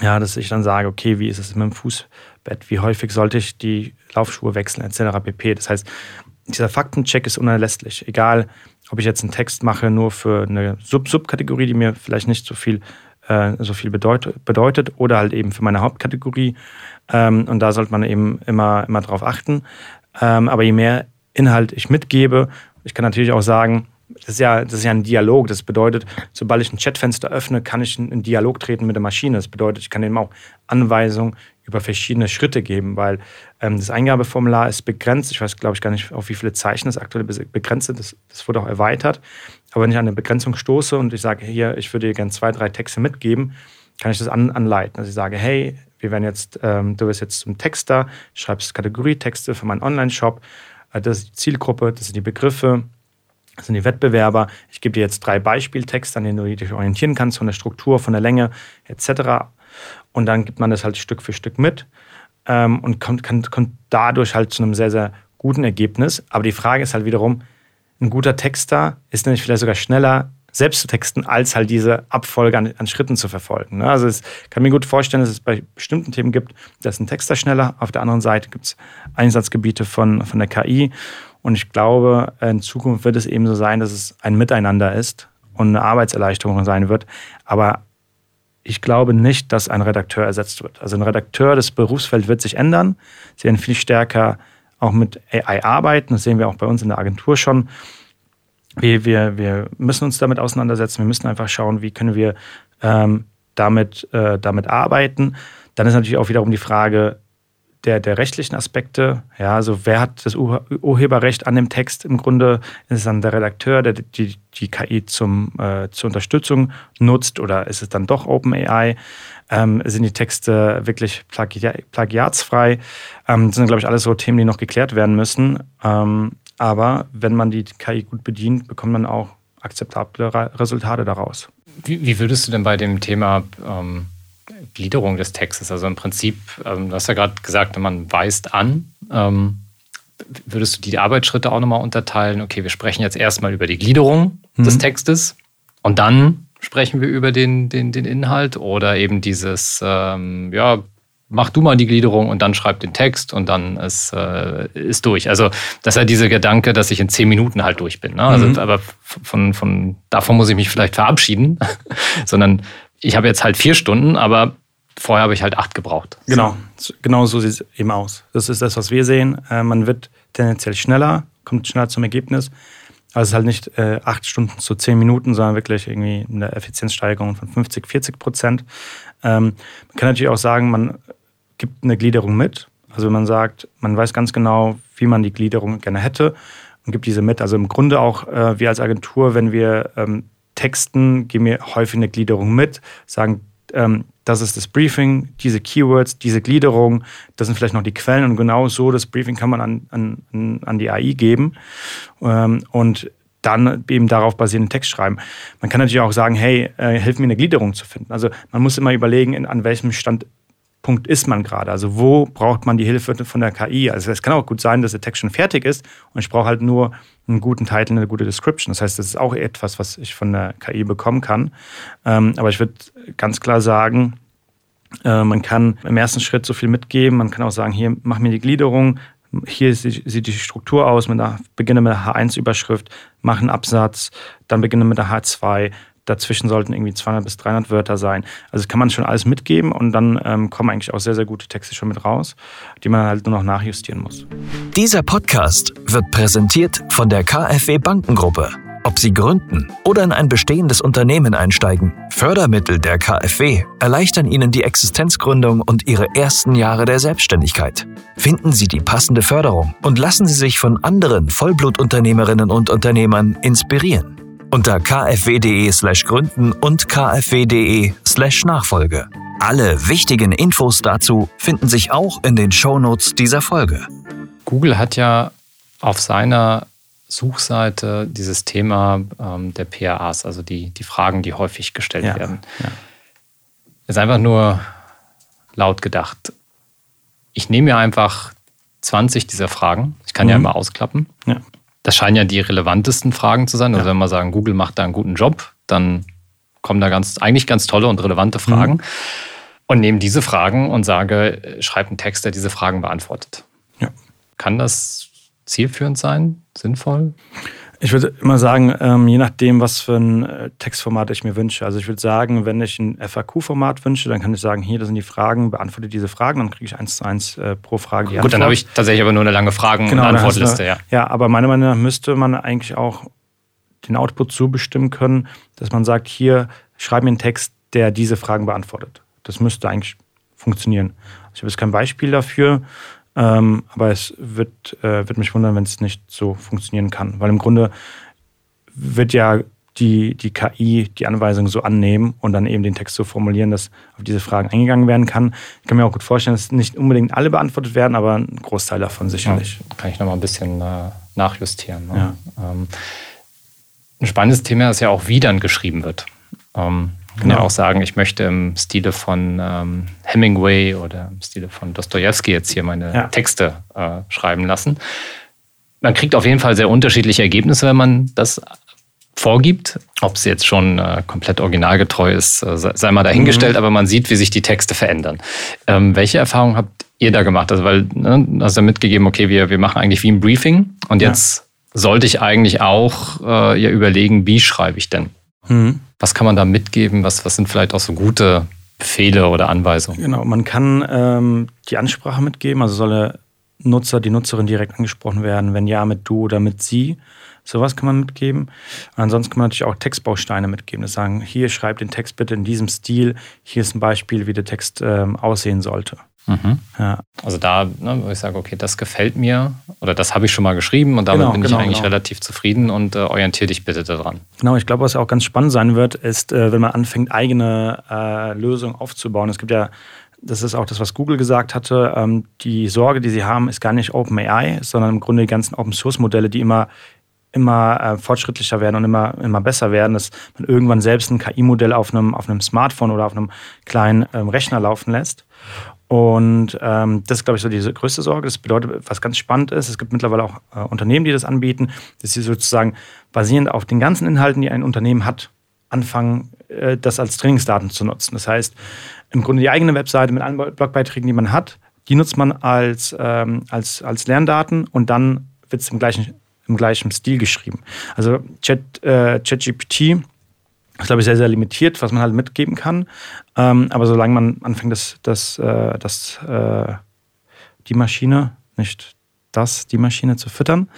Ja, dass ich dann sage, okay, wie ist es mit dem Fußbett? Wie häufig sollte ich die Laufschuhe wechseln, etc. pp. Das heißt, dieser Faktencheck ist unerlässlich. Egal, ob ich jetzt einen Text mache nur für eine Sub-Subkategorie, die mir vielleicht nicht so viel, äh, so viel bedeutet, bedeutet, oder halt eben für meine Hauptkategorie. Ähm, und da sollte man eben immer, immer drauf achten. Ähm, aber je mehr Inhalt ich mitgebe, ich kann natürlich auch sagen, das ist, ja, das ist ja ein Dialog. Das bedeutet, sobald ich ein Chatfenster öffne, kann ich in Dialog treten mit der Maschine. Das bedeutet, ich kann ihm auch Anweisungen über verschiedene Schritte geben, weil ähm, das Eingabeformular ist begrenzt. Ich weiß, glaube ich, gar nicht, auf wie viele Zeichen das aktuell begrenzt ist. Das, das wurde auch erweitert. Aber wenn ich an eine Begrenzung stoße und ich sage, hier, ich würde dir gerne zwei, drei Texte mitgeben, kann ich das an, anleiten. Also ich sage, hey, wir werden jetzt, ähm, du bist jetzt zum Texter, schreibst Kategorietexte für meinen Online-Shop. Äh, das ist die Zielgruppe, das sind die Begriffe, das sind die Wettbewerber. Ich gebe dir jetzt drei Beispieltexte, an denen du dich orientieren kannst, von der Struktur, von der Länge etc. Und dann gibt man das halt Stück für Stück mit ähm, und kommt, kann, kommt dadurch halt zu einem sehr, sehr guten Ergebnis. Aber die Frage ist halt wiederum, ein guter Texter ist nämlich vielleicht sogar schneller selbst zu texten, als halt diese Abfolge an, an Schritten zu verfolgen. Ne? Also ich kann mir gut vorstellen, dass es bei bestimmten Themen gibt, da ist ein Texter schneller. Auf der anderen Seite gibt es Einsatzgebiete von, von der KI und ich glaube, in Zukunft wird es eben so sein, dass es ein Miteinander ist und eine Arbeitserleichterung sein wird. Aber ich glaube nicht, dass ein Redakteur ersetzt wird. Also ein Redakteur, das Berufsfeld wird sich ändern. Sie werden viel stärker auch mit AI arbeiten. Das sehen wir auch bei uns in der Agentur schon. Wir, wir, wir müssen uns damit auseinandersetzen. Wir müssen einfach schauen, wie können wir ähm, damit, äh, damit arbeiten. Dann ist natürlich auch wiederum die Frage, der, der rechtlichen Aspekte. Ja, also wer hat das Urheberrecht an dem Text? Im Grunde ist es dann der Redakteur, der die, die KI zum, äh, zur Unterstützung nutzt oder ist es dann doch OpenAI? Ähm, sind die Texte wirklich plagi plagiatsfrei? Ähm, das sind, glaube ich, alles so Themen, die noch geklärt werden müssen. Ähm, aber wenn man die KI gut bedient, bekommt man auch akzeptable Resultate daraus. Wie, wie würdest du denn bei dem Thema ähm Gliederung des Textes. Also im Prinzip, ähm, du hast ja gerade gesagt, man weist an. Ähm, würdest du die Arbeitsschritte auch nochmal unterteilen? Okay, wir sprechen jetzt erstmal über die Gliederung mhm. des Textes und dann sprechen wir über den, den, den Inhalt oder eben dieses, ähm, ja, mach du mal die Gliederung und dann schreib den Text und dann ist, äh, ist durch. Also das ist ja dieser Gedanke, dass ich in zehn Minuten halt durch bin. Ne? Also, mhm. Aber von, von davon muss ich mich vielleicht verabschieden, sondern ich habe jetzt halt vier Stunden, aber vorher habe ich halt acht gebraucht. Genau, genau so sieht es eben aus. Das ist das, was wir sehen. Äh, man wird tendenziell schneller, kommt schneller zum Ergebnis. Also es ist halt nicht äh, acht Stunden zu zehn Minuten, sondern wirklich irgendwie eine Effizienzsteigerung von 50, 40 Prozent. Ähm, man kann natürlich auch sagen, man gibt eine Gliederung mit. Also wenn man sagt, man weiß ganz genau, wie man die Gliederung gerne hätte und gibt diese mit. Also im Grunde auch äh, wir als Agentur, wenn wir ähm, texten, geben wir häufig eine Gliederung mit, sagen, ähm, das ist das Briefing, diese Keywords, diese Gliederung, das sind vielleicht noch die Quellen und genau so das Briefing kann man an, an, an die AI geben ähm, und dann eben darauf basierenden Text schreiben. Man kann natürlich auch sagen, hey, äh, hilf mir eine Gliederung zu finden. Also man muss immer überlegen, in, an welchem Stand Punkt ist man gerade? Also wo braucht man die Hilfe von der KI? Also es kann auch gut sein, dass der Text schon fertig ist und ich brauche halt nur einen guten Titel, eine gute Description. Das heißt, das ist auch etwas, was ich von der KI bekommen kann. Ähm, aber ich würde ganz klar sagen, äh, man kann im ersten Schritt so viel mitgeben. Man kann auch sagen, hier mach mir die Gliederung. Hier sieht die Struktur aus, beginne mit der H1-Überschrift, mach einen Absatz, dann beginne mit der H2, Dazwischen sollten irgendwie 200 bis 300 Wörter sein. Also das kann man schon alles mitgeben und dann ähm, kommen eigentlich auch sehr, sehr gute Texte schon mit raus, die man halt nur noch nachjustieren muss. Dieser Podcast wird präsentiert von der KfW Bankengruppe. Ob Sie gründen oder in ein bestehendes Unternehmen einsteigen, Fördermittel der KfW erleichtern Ihnen die Existenzgründung und Ihre ersten Jahre der Selbstständigkeit. Finden Sie die passende Förderung und lassen Sie sich von anderen Vollblutunternehmerinnen und Unternehmern inspirieren unter kfw.de slash gründen und kfw.de slash Nachfolge. Alle wichtigen Infos dazu finden sich auch in den Shownotes dieser Folge. Google hat ja auf seiner Suchseite dieses Thema ähm, der PAAs, also die, die Fragen, die häufig gestellt ja, werden. Ja. Ist einfach nur laut gedacht. Ich nehme mir einfach 20 dieser Fragen. Ich kann mhm. ja immer ausklappen. Ja. Das scheinen ja die relevantesten Fragen zu sein. Also ja. wenn wir sagen, Google macht da einen guten Job, dann kommen da ganz, eigentlich ganz tolle und relevante Fragen. Mhm. Und nehme diese Fragen und sage, schreib einen Text, der diese Fragen beantwortet. Ja. Kann das zielführend sein? Sinnvoll? Ich würde immer sagen, ähm, je nachdem, was für ein äh, Textformat ich mir wünsche. Also ich würde sagen, wenn ich ein FAQ-Format wünsche, dann kann ich sagen, hier, das sind die Fragen, beantworte diese Fragen, dann kriege ich eins zu eins äh, pro Frage die Gut, Antwort. dann habe ich tatsächlich aber nur eine lange Fragen- genau, und Antwortliste, ja. Ja, aber meiner Meinung nach müsste man eigentlich auch den Output so bestimmen können, dass man sagt, hier, schreib mir einen Text, der diese Fragen beantwortet. Das müsste eigentlich funktionieren. Also ich habe jetzt kein Beispiel dafür, ähm, aber es wird, äh, wird mich wundern, wenn es nicht so funktionieren kann. Weil im Grunde wird ja die, die KI die Anweisung so annehmen und dann eben den Text so formulieren, dass auf diese Fragen eingegangen werden kann. Ich kann mir auch gut vorstellen, dass nicht unbedingt alle beantwortet werden, aber ein Großteil davon sicherlich. Ja, kann ich nochmal ein bisschen äh, nachjustieren. Ne? Ja. Ähm, ein spannendes Thema ist ja auch, wie dann geschrieben wird. Ähm, kann genau. ja auch sagen, ich möchte im Stile von ähm, Hemingway oder im Stile von Dostoevsky jetzt hier meine ja. Texte äh, schreiben lassen. Man kriegt auf jeden Fall sehr unterschiedliche Ergebnisse, wenn man das vorgibt. Ob es jetzt schon äh, komplett originalgetreu ist, äh, sei mal dahingestellt, mhm. aber man sieht, wie sich die Texte verändern. Ähm, welche Erfahrungen habt ihr da gemacht? Also, weil ne, hast ja mitgegeben, okay, wir, wir machen eigentlich wie ein Briefing und jetzt ja. sollte ich eigentlich auch äh, ja überlegen, wie schreibe ich denn? Mhm. Was kann man da mitgeben? Was, was sind vielleicht auch so gute Befehle oder Anweisungen? Genau, man kann ähm, die Ansprache mitgeben, also soll der Nutzer, die Nutzerin direkt angesprochen werden, wenn ja, mit du oder mit sie. Sowas kann man mitgeben. Ansonsten kann man natürlich auch Textbausteine mitgeben. Das sagen, hier schreibt den Text bitte in diesem Stil. Hier ist ein Beispiel, wie der Text ähm, aussehen sollte. Mhm. Ja. Also da, ne, wo ich sage, okay, das gefällt mir oder das habe ich schon mal geschrieben und damit genau, bin genau, ich eigentlich genau. relativ zufrieden und äh, orientiere dich bitte daran. Genau, ich glaube, was auch ganz spannend sein wird, ist, äh, wenn man anfängt, eigene äh, Lösungen aufzubauen. Es gibt ja das ist auch das, was Google gesagt hatte. Ähm, die Sorge, die sie haben, ist gar nicht OpenAI, sondern im Grunde die ganzen Open-Source-Modelle, die immer, immer äh, fortschrittlicher werden und immer, immer besser werden, dass man irgendwann selbst ein KI-Modell auf einem, auf einem Smartphone oder auf einem kleinen ähm, Rechner laufen lässt. Und ähm, das ist, glaube ich, so diese größte Sorge. Das bedeutet, was ganz spannend ist, es gibt mittlerweile auch äh, Unternehmen, die das anbieten, dass sie sozusagen basierend auf den ganzen Inhalten, die ein Unternehmen hat, anfangen, äh, das als Trainingsdaten zu nutzen. Das heißt, im Grunde die eigene Webseite mit allen Blogbeiträgen, die man hat, die nutzt man als, ähm, als, als Lerndaten und dann wird es im gleichen, im gleichen Stil geschrieben. Also Chat, äh, ChatGPT ist, glaube ich, sehr, sehr limitiert, was man halt mitgeben kann. Ähm, aber solange man anfängt, dass das, äh, das, äh, die Maschine, nicht das, die Maschine zu füttern,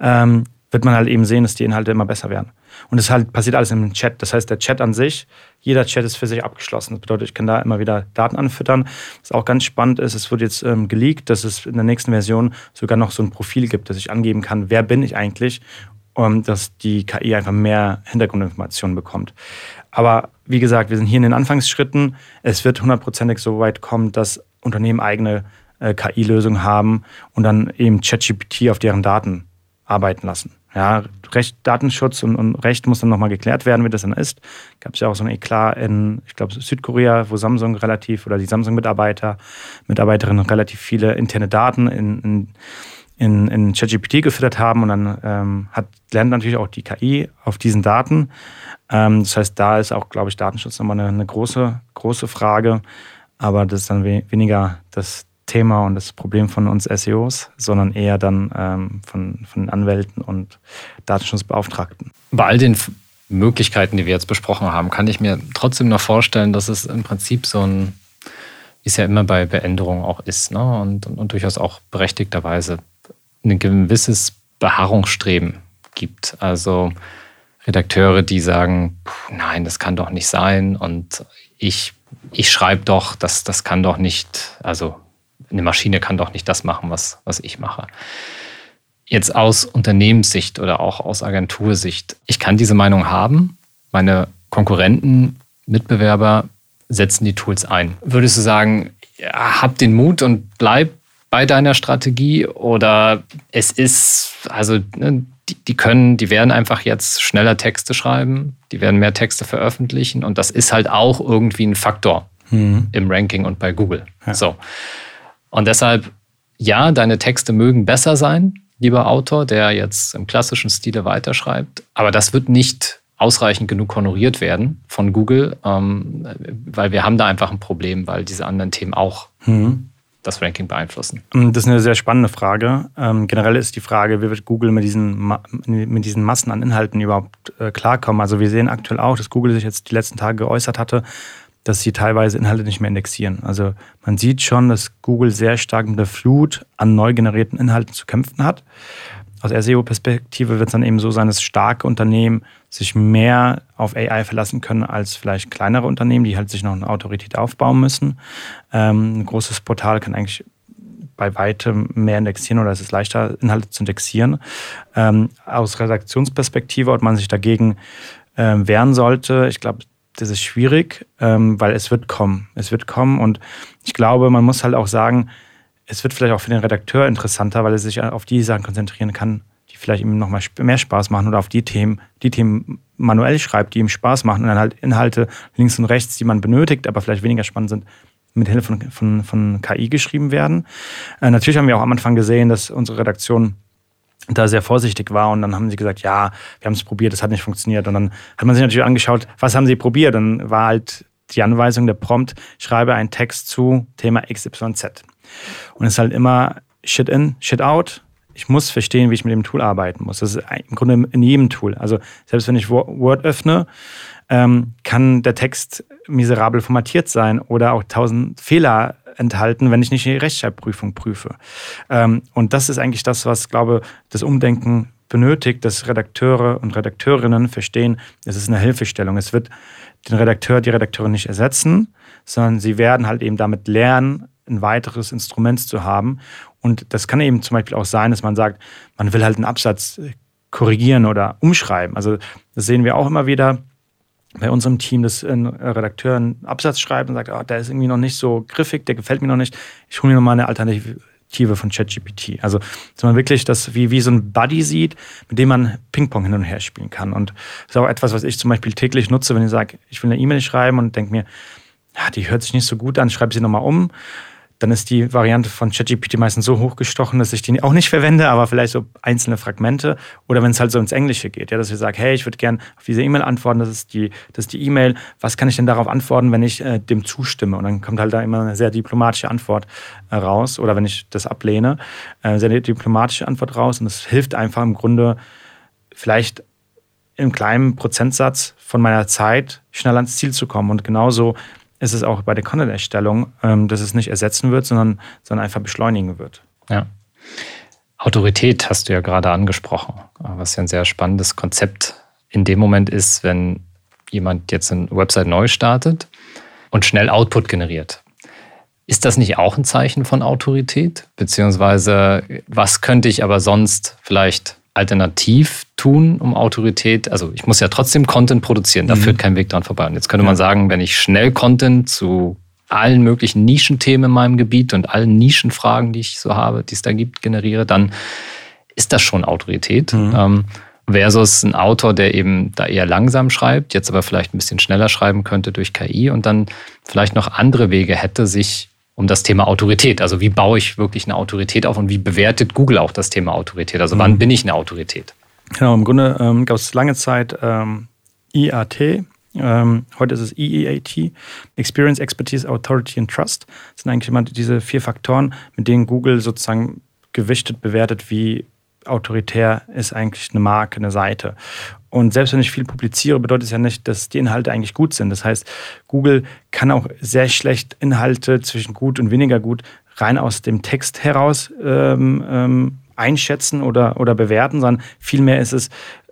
ähm, wird man halt eben sehen, dass die Inhalte immer besser werden. Und es halt passiert alles im Chat. Das heißt, der Chat an sich, jeder Chat ist für sich abgeschlossen. Das bedeutet, ich kann da immer wieder Daten anfüttern. Was auch ganz spannend ist, es wird jetzt ähm, geleakt, dass es in der nächsten Version sogar noch so ein Profil gibt, dass ich angeben kann, wer bin ich eigentlich, dass die KI einfach mehr Hintergrundinformationen bekommt. Aber wie gesagt, wir sind hier in den Anfangsschritten. Es wird hundertprozentig so weit kommen, dass Unternehmen eigene äh, KI-Lösungen haben und dann eben ChatGPT auf deren Daten arbeiten lassen. Ja, Recht, Datenschutz und, und Recht muss dann nochmal geklärt werden, wie das dann ist. Gab es ja auch so ein Eklat in, ich glaube, Südkorea, wo Samsung relativ oder die Samsung-Mitarbeiter, Mitarbeiterinnen relativ viele interne Daten in, in, in, in ChatGPT gefüttert haben und dann ähm, hat, lernt natürlich auch die KI auf diesen Daten. Ähm, das heißt, da ist auch, glaube ich, Datenschutz nochmal eine, eine große, große Frage. Aber das ist dann we weniger das, Thema und das Problem von uns SEOs, sondern eher dann ähm, von, von Anwälten und Datenschutzbeauftragten. Bei all den Möglichkeiten, die wir jetzt besprochen haben, kann ich mir trotzdem noch vorstellen, dass es im Prinzip so ein, wie es ja immer bei Beänderungen auch ist, ne? und, und, und durchaus auch berechtigterweise ein gewisses Beharrungsstreben gibt. Also Redakteure, die sagen, nein, das kann doch nicht sein und ich, ich schreibe doch, das, das kann doch nicht, also eine Maschine kann doch nicht das machen, was, was ich mache. Jetzt aus Unternehmenssicht oder auch aus Agentursicht, ich kann diese Meinung haben. Meine Konkurrenten, Mitbewerber setzen die Tools ein. Würdest du sagen, ja, hab den Mut und bleib bei deiner Strategie oder es ist, also ne, die, die, können, die werden einfach jetzt schneller Texte schreiben, die werden mehr Texte veröffentlichen und das ist halt auch irgendwie ein Faktor mhm. im Ranking und bei Google. Ja. So. Und deshalb, ja, deine Texte mögen besser sein, lieber Autor, der jetzt im klassischen Stile weiterschreibt, aber das wird nicht ausreichend genug honoriert werden von Google, ähm, weil wir haben da einfach ein Problem, weil diese anderen Themen auch mhm. Das Ranking beeinflussen. Das ist eine sehr spannende Frage. Ähm, generell ist die Frage, wie wird Google mit diesen, mit diesen Massen an Inhalten überhaupt äh, klarkommen? Also wir sehen aktuell auch, dass Google sich jetzt die letzten Tage geäußert hatte, dass sie teilweise Inhalte nicht mehr indexieren. Also man sieht schon, dass Google sehr stark mit der Flut an neu generierten Inhalten zu kämpfen hat. Aus SEO-Perspektive wird es dann eben so sein, dass starke Unternehmen sich mehr auf AI verlassen können als vielleicht kleinere Unternehmen, die halt sich noch eine Autorität aufbauen müssen. Ähm, ein großes Portal kann eigentlich bei weitem mehr indexieren oder es ist leichter, Inhalte zu indexieren. Ähm, aus Redaktionsperspektive, ob man sich dagegen äh, wehren sollte, ich glaube, das ist schwierig, ähm, weil es wird kommen. Es wird kommen und ich glaube, man muss halt auch sagen, es wird vielleicht auch für den Redakteur interessanter, weil er sich auf die Sachen konzentrieren kann, die vielleicht ihm noch mal mehr Spaß machen oder auf die Themen, die Themen manuell schreibt, die ihm Spaß machen und dann halt Inhalte links und rechts, die man benötigt, aber vielleicht weniger spannend sind, mit Hilfe von, von, von KI geschrieben werden. Äh, natürlich haben wir auch am Anfang gesehen, dass unsere Redaktion da sehr vorsichtig war und dann haben sie gesagt, ja, wir haben es probiert, das hat nicht funktioniert. Und dann hat man sich natürlich angeschaut, was haben sie probiert? Dann war halt die Anweisung, der Prompt, schreibe einen Text zu Thema XYZ. Und es ist halt immer Shit in, Shit out. Ich muss verstehen, wie ich mit dem Tool arbeiten muss. Das ist im Grunde in jedem Tool. Also selbst wenn ich Word öffne, ähm, kann der Text miserabel formatiert sein oder auch tausend Fehler enthalten, wenn ich nicht die Rechtschreibprüfung prüfe. Ähm, und das ist eigentlich das, was, glaube das Umdenken benötigt, dass Redakteure und Redakteurinnen verstehen, es ist eine Hilfestellung. Es wird den Redakteur, die Redakteurin nicht ersetzen, sondern sie werden halt eben damit lernen, ein weiteres Instrument zu haben. Und das kann eben zum Beispiel auch sein, dass man sagt, man will halt einen Absatz korrigieren oder umschreiben. Also das sehen wir auch immer wieder bei unserem Team, dass ein Redakteur einen Absatz schreibt und sagt, oh, der ist irgendwie noch nicht so griffig, der gefällt mir noch nicht. Ich hole mir nochmal eine Alternative von ChatGPT. Also, dass man wirklich das wie, wie so ein Buddy sieht, mit dem man Ping-Pong hin und her spielen kann. Und das ist auch etwas, was ich zum Beispiel täglich nutze, wenn ich sage, ich will eine E-Mail schreiben und denke mir, ja, die hört sich nicht so gut an, schreibe sie nochmal um dann ist die Variante von ChatGPT meistens so hochgestochen, dass ich die auch nicht verwende, aber vielleicht so einzelne Fragmente. Oder wenn es halt so ins Englische geht, ja, dass ich sage, hey, ich würde gerne auf diese E-Mail antworten, das ist die, das ist E-Mail. Was kann ich denn darauf antworten, wenn ich äh, dem zustimme? Und dann kommt halt da immer eine sehr diplomatische Antwort äh, raus. Oder wenn ich das ablehne, äh, sehr diplomatische Antwort raus. Und das hilft einfach im Grunde vielleicht im kleinen Prozentsatz von meiner Zeit schnell ans Ziel zu kommen. Und genauso ist es auch bei der Content-Erstellung, ähm, dass es nicht ersetzen wird, sondern, sondern einfach beschleunigen wird. Ja. Autorität hast du ja gerade angesprochen, was ja ein sehr spannendes Konzept in dem Moment ist, wenn jemand jetzt eine Website neu startet und schnell Output generiert. Ist das nicht auch ein Zeichen von Autorität? Beziehungsweise was könnte ich aber sonst vielleicht alternativ tun, um Autorität, also ich muss ja trotzdem Content produzieren, da mhm. führt kein Weg dran vorbei. Und jetzt könnte ja. man sagen, wenn ich schnell Content zu allen möglichen Nischenthemen in meinem Gebiet und allen Nischenfragen, die ich so habe, die es da gibt, generiere, dann ist das schon Autorität. Mhm. Ähm, versus ein Autor, der eben da eher langsam schreibt, jetzt aber vielleicht ein bisschen schneller schreiben könnte durch KI und dann vielleicht noch andere Wege hätte, sich um das Thema Autorität. Also wie baue ich wirklich eine Autorität auf und wie bewertet Google auch das Thema Autorität? Also wann mhm. bin ich eine Autorität? Genau, im Grunde ähm, gab es lange Zeit ähm, IAT. Ähm, heute ist es EEAT, Experience, Expertise, Authority and Trust. Das sind eigentlich immer diese vier Faktoren, mit denen Google sozusagen gewichtet bewertet, wie autoritär ist eigentlich eine Marke, eine Seite. Und selbst wenn ich viel publiziere, bedeutet es ja nicht, dass die Inhalte eigentlich gut sind. Das heißt, Google kann auch sehr schlecht Inhalte zwischen gut und weniger gut rein aus dem Text heraus ähm, ähm, einschätzen oder, oder bewerten, sondern vielmehr ist es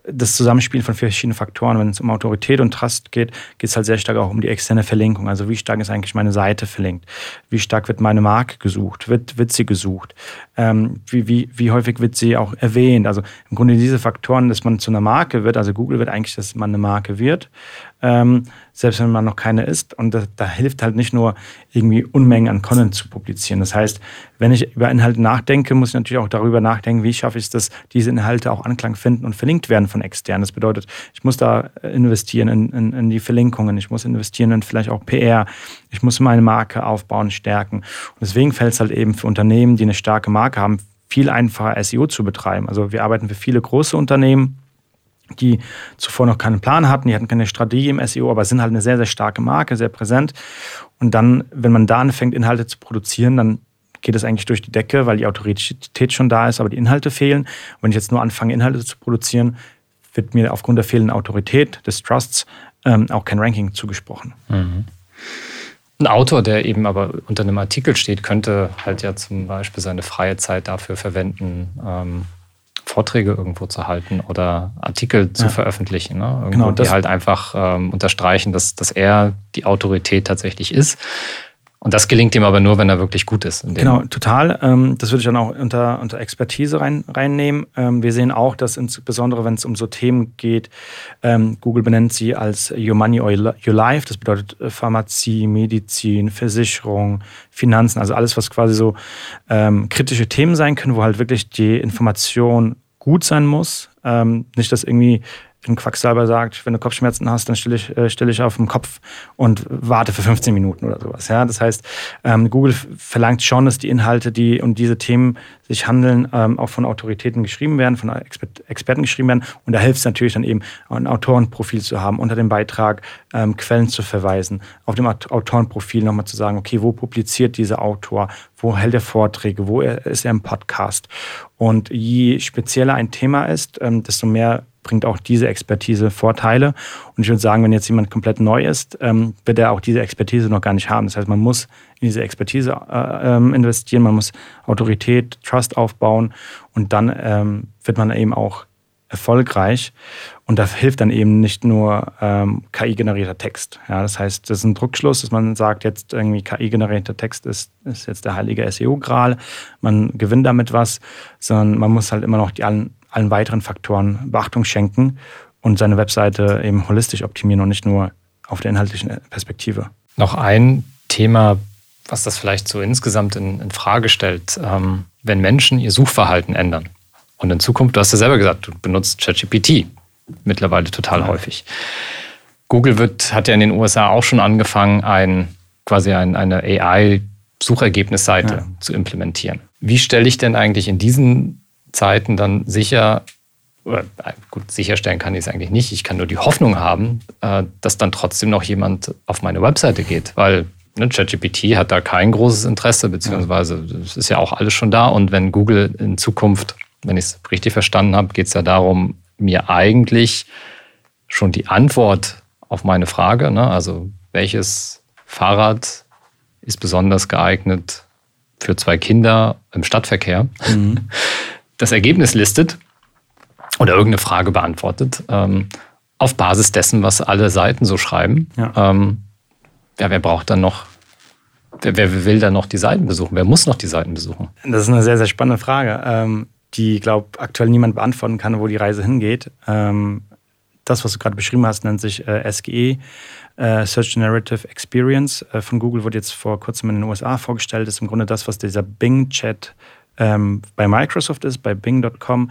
das Zusammenspiel von verschiedenen Faktoren. Wenn es um Autorität und Trust geht, geht es halt sehr stark auch um die externe Verlinkung. Also wie stark ist eigentlich meine Seite verlinkt? Wie stark wird meine Marke gesucht? Wird, wird sie gesucht? Ähm, wie, wie, wie häufig wird sie auch erwähnt? Also im Grunde diese Faktoren, dass man zu einer Marke wird, also Google wird eigentlich, dass man eine Marke wird, ähm, selbst wenn man noch keine ist. Und da, da, hilft halt nicht nur irgendwie Unmengen an Content zu publizieren. Das heißt, wenn ich über Inhalte nachdenke, muss ich natürlich auch darüber nachdenken, wie schaffe ich es, dass diese Inhalte auch Anklang finden und verlinkt werden von externen. Das bedeutet, ich muss da investieren in, in, in die Verlinkungen, ich muss investieren in vielleicht auch PR, ich muss meine Marke aufbauen, stärken. Und deswegen fällt es halt eben für Unternehmen, die eine starke Marke haben, viel einfacher SEO zu betreiben. Also wir arbeiten für viele große Unternehmen, die zuvor noch keinen Plan hatten, die hatten keine Strategie im SEO, aber sind halt eine sehr, sehr starke Marke, sehr präsent. Und dann, wenn man da anfängt, Inhalte zu produzieren, dann geht es eigentlich durch die Decke, weil die Autorität schon da ist, aber die Inhalte fehlen. Und wenn ich jetzt nur anfange, Inhalte zu produzieren, wird mir aufgrund der fehlenden Autorität des Trusts ähm, auch kein Ranking zugesprochen. Mhm. Ein Autor, der eben aber unter einem Artikel steht, könnte halt ja zum Beispiel seine freie Zeit dafür verwenden, ähm, Vorträge irgendwo zu halten oder Artikel zu ja. veröffentlichen. Ne? Irgendwo, genau, die halt einfach ähm, unterstreichen, dass, dass er die Autorität tatsächlich ist. Und das gelingt ihm aber nur, wenn er wirklich gut ist. genau, total. Ähm, das würde ich dann auch unter, unter Expertise rein, reinnehmen. Ähm, wir sehen auch, dass insbesondere, wenn es um so Themen geht, ähm, Google benennt sie als Your Money or Your Life. Das bedeutet äh, Pharmazie, Medizin, Versicherung, Finanzen, also alles, was quasi so kritische Themen sein können, wo halt wirklich die Information gut sein muss. nicht, dass irgendwie ein Quacksalber sagt, wenn du Kopfschmerzen hast, dann stelle ich, äh, stell ich auf den Kopf und warte für 15 Minuten oder sowas. Ja, das heißt, ähm, Google verlangt schon, dass die Inhalte, die um diese Themen sich handeln, ähm, auch von Autoritäten geschrieben werden, von Exper Experten geschrieben werden. Und da hilft es natürlich dann eben, ein Autorenprofil zu haben, unter dem Beitrag ähm, Quellen zu verweisen, auf dem Autorenprofil nochmal zu sagen, okay, wo publiziert dieser Autor, wo hält er Vorträge, wo ist er im Podcast. Und je spezieller ein Thema ist, ähm, desto mehr bringt auch diese Expertise Vorteile. Und ich würde sagen, wenn jetzt jemand komplett neu ist, ähm, wird er auch diese Expertise noch gar nicht haben. Das heißt, man muss in diese Expertise äh, ähm, investieren, man muss Autorität, Trust aufbauen und dann ähm, wird man eben auch erfolgreich. Und da hilft dann eben nicht nur ähm, KI-generierter Text. Ja, das heißt, das ist ein Druckschluss, dass man sagt, jetzt irgendwie KI-generierter Text ist, ist jetzt der heilige SEO-Gral, man gewinnt damit was, sondern man muss halt immer noch die allen allen weiteren Faktoren Beachtung schenken und seine Webseite eben holistisch optimieren und nicht nur auf der inhaltlichen Perspektive. Noch ein Thema, was das vielleicht so insgesamt in, in Frage stellt, ähm, wenn Menschen ihr Suchverhalten ändern. Und in Zukunft, du hast ja selber gesagt, du benutzt ChatGPT mittlerweile total ja. häufig. Google wird, hat ja in den USA auch schon angefangen, ein, quasi ein, eine AI-Suchergebnisseite ja. zu implementieren. Wie stelle ich denn eigentlich in diesen Zeiten dann sicher, oder äh, gut, sicherstellen kann ich es eigentlich nicht. Ich kann nur die Hoffnung haben, äh, dass dann trotzdem noch jemand auf meine Webseite geht, weil ne, ChatGPT hat da kein großes Interesse, beziehungsweise es ist ja auch alles schon da. Und wenn Google in Zukunft, wenn ich es richtig verstanden habe, geht es ja darum, mir eigentlich schon die Antwort auf meine Frage, ne, also welches Fahrrad ist besonders geeignet für zwei Kinder im Stadtverkehr, mhm. das Ergebnis listet oder irgendeine Frage beantwortet, ähm, auf Basis dessen, was alle Seiten so schreiben. Ja. Ähm, ja, wer braucht dann noch, wer, wer, will dann noch die Seiten besuchen? Wer muss noch die Seiten besuchen? Das ist eine sehr, sehr spannende Frage, ähm, die, glaube aktuell niemand beantworten kann, wo die Reise hingeht. Ähm, das, was du gerade beschrieben hast, nennt sich äh, SGE, äh, Search Generative Experience äh, von Google, wurde jetzt vor kurzem in den USA vorgestellt. Das ist im Grunde das, was dieser Bing-Chat ähm, bei Microsoft ist, bei Bing.com.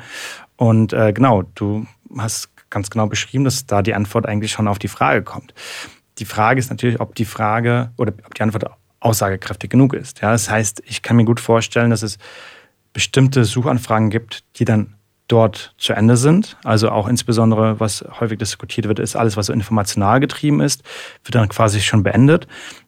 Und äh, genau, du hast ganz genau beschrieben, dass da die Antwort eigentlich schon auf die Frage kommt. Die Frage ist natürlich, ob die Frage oder ob die Antwort aussagekräftig genug ist. Ja, das heißt, ich kann mir gut vorstellen, dass es bestimmte Suchanfragen gibt, die dann dort zu Ende sind. Also auch insbesondere, was häufig diskutiert wird, ist alles, was so informational getrieben ist, wird dann quasi schon beendet.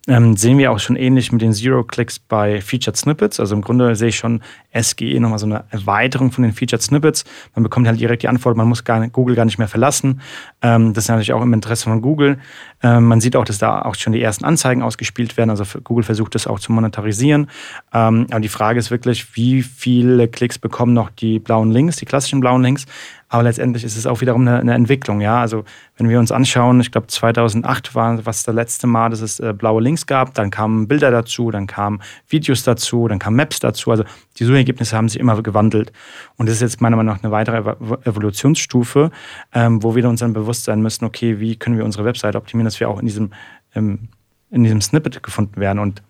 Ähm, sehen wir auch schon ähnlich mit den Zero-Clicks bei Featured Snippets. Also im Grunde sehe ich schon SGE nochmal so eine Erweiterung von den Featured Snippets. Man bekommt halt direkt die Antwort, man muss gar Google gar nicht mehr verlassen. Ähm, das ist natürlich auch im Interesse von Google. Ähm, man sieht auch, dass da auch schon die ersten Anzeigen ausgespielt werden. Also Google versucht das auch zu monetarisieren. Ähm, aber die Frage ist wirklich, wie viele Klicks bekommen noch die blauen Links, die klassischen blauen Links? Aber letztendlich ist es auch wiederum eine, eine Entwicklung. Ja? Also wenn wir uns anschauen, ich glaube 2008 war was das letzte Mal, dass es äh, blaue Links gab. Dann kamen Bilder dazu, dann kamen Videos dazu, dann kamen Maps dazu. Also die Suchergebnisse haben sich immer gewandelt. Und das ist jetzt meiner Meinung nach eine weitere Evolutionsstufe, ähm, wo wir uns dann bewusst sein müssen, okay, wie können wir unsere Website optimieren, dass wir auch in diesem, ähm, in diesem Snippet gefunden werden. Und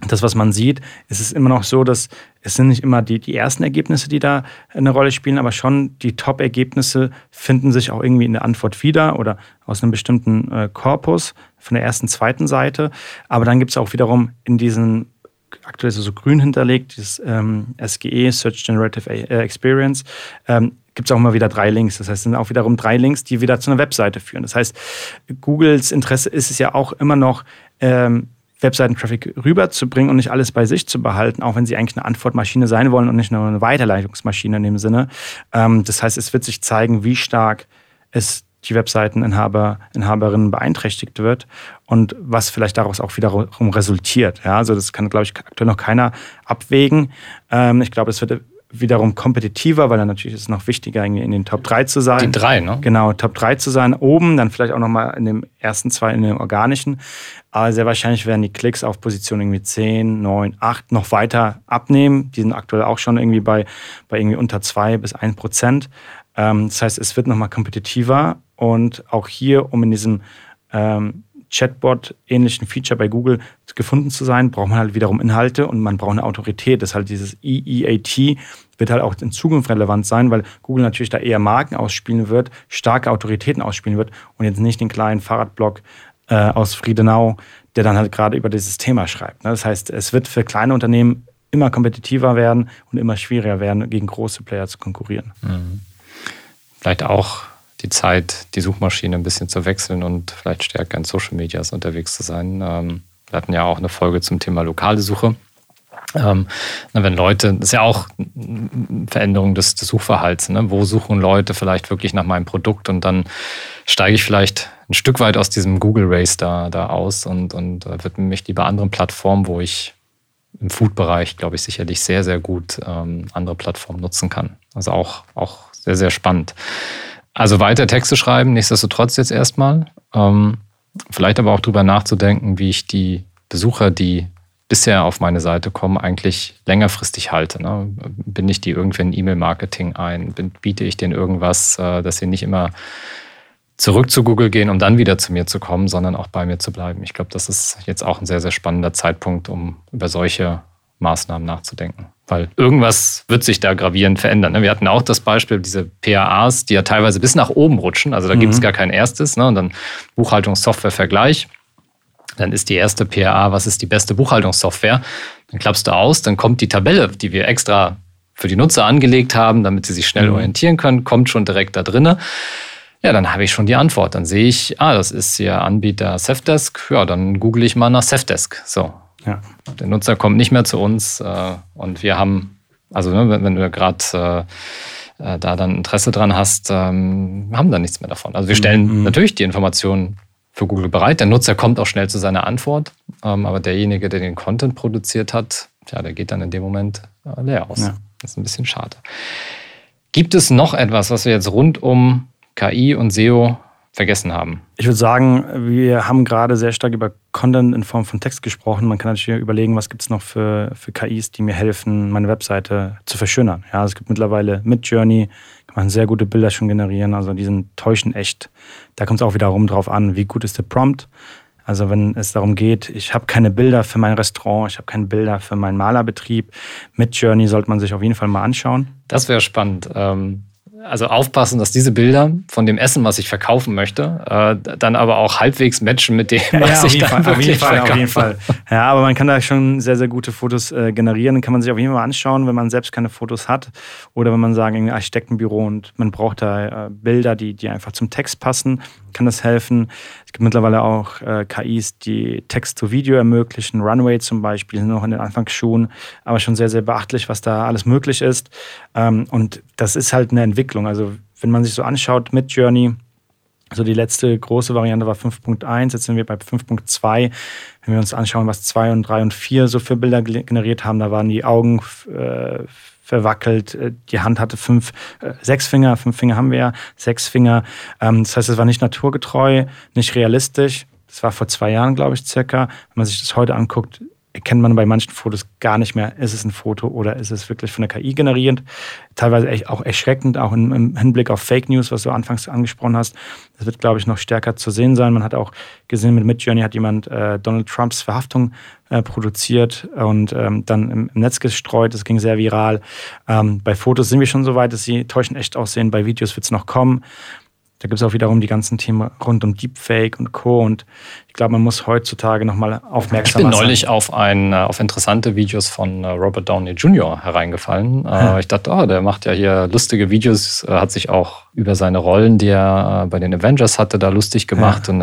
das, was man sieht, ist es immer noch so, dass es sind nicht immer die, die ersten Ergebnisse, die da eine Rolle spielen, aber schon die Top-Ergebnisse finden sich auch irgendwie in der Antwort wieder oder aus einem bestimmten äh, Korpus von der ersten, zweiten Seite. Aber dann gibt es auch wiederum in diesen aktuell ist so grün hinterlegt, dieses ähm, SGE, Search Generative äh, Experience, ähm, gibt es auch immer wieder drei Links. Das heißt, es sind auch wiederum drei Links, die wieder zu einer Webseite führen. Das heißt, Googles Interesse ist es ja auch immer noch, ähm, Webseiten-Traffic rüberzubringen und nicht alles bei sich zu behalten, auch wenn sie eigentlich eine Antwortmaschine sein wollen und nicht nur eine Weiterleitungsmaschine in dem Sinne. Ähm, das heißt, es wird sich zeigen, wie stark es die Webseiteninhaber, Inhaberinnen beeinträchtigt wird und was vielleicht daraus auch wiederum resultiert. Ja, also das kann, glaube ich, aktuell noch keiner abwägen. Ähm, ich glaube, es wird wiederum kompetitiver, weil dann natürlich ist es noch wichtiger, in den Top 3 zu sein. Die 3, ne? Genau, Top 3 zu sein, oben, dann vielleicht auch nochmal in dem ersten zwei, in den organischen. Aber sehr wahrscheinlich werden die Klicks auf Position irgendwie 10, 9, 8 noch weiter abnehmen. Die sind aktuell auch schon irgendwie bei, bei irgendwie unter 2 bis 1 Prozent. Ähm, das heißt, es wird nochmal kompetitiver und auch hier, um in diesem ähm, Chatbot-ähnlichen Feature bei Google gefunden zu sein, braucht man halt wiederum Inhalte und man braucht eine Autorität. Das ist halt dieses EEAT wird halt auch in Zukunft relevant sein, weil Google natürlich da eher Marken ausspielen wird, starke Autoritäten ausspielen wird und jetzt nicht den kleinen Fahrradblog äh, aus Friedenau, der dann halt gerade über dieses Thema schreibt. Ne? Das heißt, es wird für kleine Unternehmen immer kompetitiver werden und immer schwieriger werden, gegen große Player zu konkurrieren. Mhm. Vielleicht auch die Zeit, die Suchmaschine ein bisschen zu wechseln und vielleicht stärker in Social Medias unterwegs zu sein. Ähm, wir hatten ja auch eine Folge zum Thema lokale Suche. Ähm, wenn Leute, das ist ja auch eine Veränderung des, des Suchverhalts. Ne? Wo suchen Leute vielleicht wirklich nach meinem Produkt und dann steige ich vielleicht ein Stück weit aus diesem Google Race da, da aus und, und äh, widme mich lieber anderen Plattformen, wo ich im Food-Bereich, glaube ich, sicherlich sehr, sehr gut ähm, andere Plattformen nutzen kann. Also auch, auch sehr, sehr spannend. Also weiter Texte schreiben, nichtsdestotrotz jetzt erstmal. Ähm, vielleicht aber auch drüber nachzudenken, wie ich die Besucher, die bisher auf meine Seite kommen, eigentlich längerfristig halte. Ne? Bin ich die irgendwie in E-Mail-Marketing ein? biete ich denen irgendwas, äh, dass sie nicht immer zurück zu Google gehen, um dann wieder zu mir zu kommen, sondern auch bei mir zu bleiben. Ich glaube, das ist jetzt auch ein sehr, sehr spannender Zeitpunkt, um über solche Maßnahmen nachzudenken. Weil irgendwas wird sich da gravierend verändern. Ne? Wir hatten auch das Beispiel, diese PAAs, die ja teilweise bis nach oben rutschen. Also da mhm. gibt es gar kein erstes. Ne? Und dann Buchhaltungssoftware-Vergleich. Dann ist die erste PAA, was ist die beste Buchhaltungssoftware? Dann klappst du aus, dann kommt die Tabelle, die wir extra für die Nutzer angelegt haben, damit sie sich schnell mhm. orientieren können, kommt schon direkt da drinne. Ja, dann habe ich schon die Antwort. Dann sehe ich, ah, das ist hier Anbieter Safdesk. Ja, dann google ich mal nach Safdesk. So, ja. Der Nutzer kommt nicht mehr zu uns äh, und wir haben, also ne, wenn, du gerade äh, äh, da dann Interesse dran hast, ähm, haben da nichts mehr davon. Also wir stellen mhm. natürlich die Informationen für Google bereit. Der Nutzer kommt auch schnell zu seiner Antwort, ähm, aber derjenige, der den Content produziert hat, ja, der geht dann in dem Moment äh, leer aus. Ja. Das ist ein bisschen schade. Gibt es noch etwas, was wir jetzt rund um KI und SEO vergessen haben? Ich würde sagen, wir haben gerade sehr stark über Content in Form von Text gesprochen. Man kann natürlich überlegen, was gibt es noch für, für KIs, die mir helfen, meine Webseite zu verschönern. Ja, es gibt mittlerweile mit Journey, kann man sehr gute Bilder schon generieren. Also die sind täuschend echt. Da kommt es auch wiederum drauf an, wie gut ist der Prompt. Also wenn es darum geht, ich habe keine Bilder für mein Restaurant, ich habe keine Bilder für meinen Malerbetrieb, mit Journey sollte man sich auf jeden Fall mal anschauen. Das wäre spannend. Ähm, also aufpassen, dass diese Bilder von dem Essen, was ich verkaufen möchte, äh, dann aber auch halbwegs matchen mit dem, was ja, ich dann Fall, wirklich auf jeden Fall, verkaufe. auf jeden Fall. Ja, aber man kann da schon sehr, sehr gute Fotos äh, generieren. Kann man sich auf jeden Fall anschauen, wenn man selbst keine Fotos hat. Oder wenn man sagt, ein Architektenbüro und man braucht da äh, Bilder, die, die einfach zum Text passen, kann das helfen. Gibt mittlerweile auch äh, KIs, die Text zu Video ermöglichen. Runway zum Beispiel sind noch in den Anfangsschuhen, aber schon sehr, sehr beachtlich, was da alles möglich ist. Ähm, und das ist halt eine Entwicklung. Also wenn man sich so anschaut mit Journey, also die letzte große Variante war 5.1, jetzt sind wir bei 5.2. Wenn wir uns anschauen, was 2 und 3 und 4 so für Bilder generiert haben, da waren die Augen äh, verwackelt, äh, die Hand hatte fünf, äh, sechs Finger, fünf Finger haben wir ja, sechs Finger. Ähm, das heißt, es war nicht naturgetreu, nicht realistisch. Das war vor zwei Jahren, glaube ich, circa. Wenn man sich das heute anguckt, erkennt man bei manchen Fotos gar nicht mehr, ist es ein Foto oder ist es wirklich von der KI generiert. Teilweise auch erschreckend, auch im, im, Hinblick auf Fake News, was du anfangs angesprochen hast. Das wird, glaube ich, noch stärker zu sehen sein. Man hat auch gesehen, mit Midjourney hat jemand äh, Donald Trumps Verhaftung äh, produziert und ähm, dann im, im, Netz gestreut. Das ging sehr viral. Ähm, bei Fotos sind wir schon so weit, dass sie täuschend echt aussehen. Bei Videos wird es noch kommen. Da gibt es auch wiederum die ganzen Themen rund um Deepfake und Co. Und ich glaube, man muss heutzutage nochmal aufmerksam sein. Ich bin neulich auf, ein, äh, auf interessante Videos von äh, Robert Downey Jr. hereingefallen. Ja. Ich dachte, oh, der macht ja hier lustige Videos, hat sich auch über seine Rollen, die er bei den Avengers hatte, da lustig gemacht. Ja. Und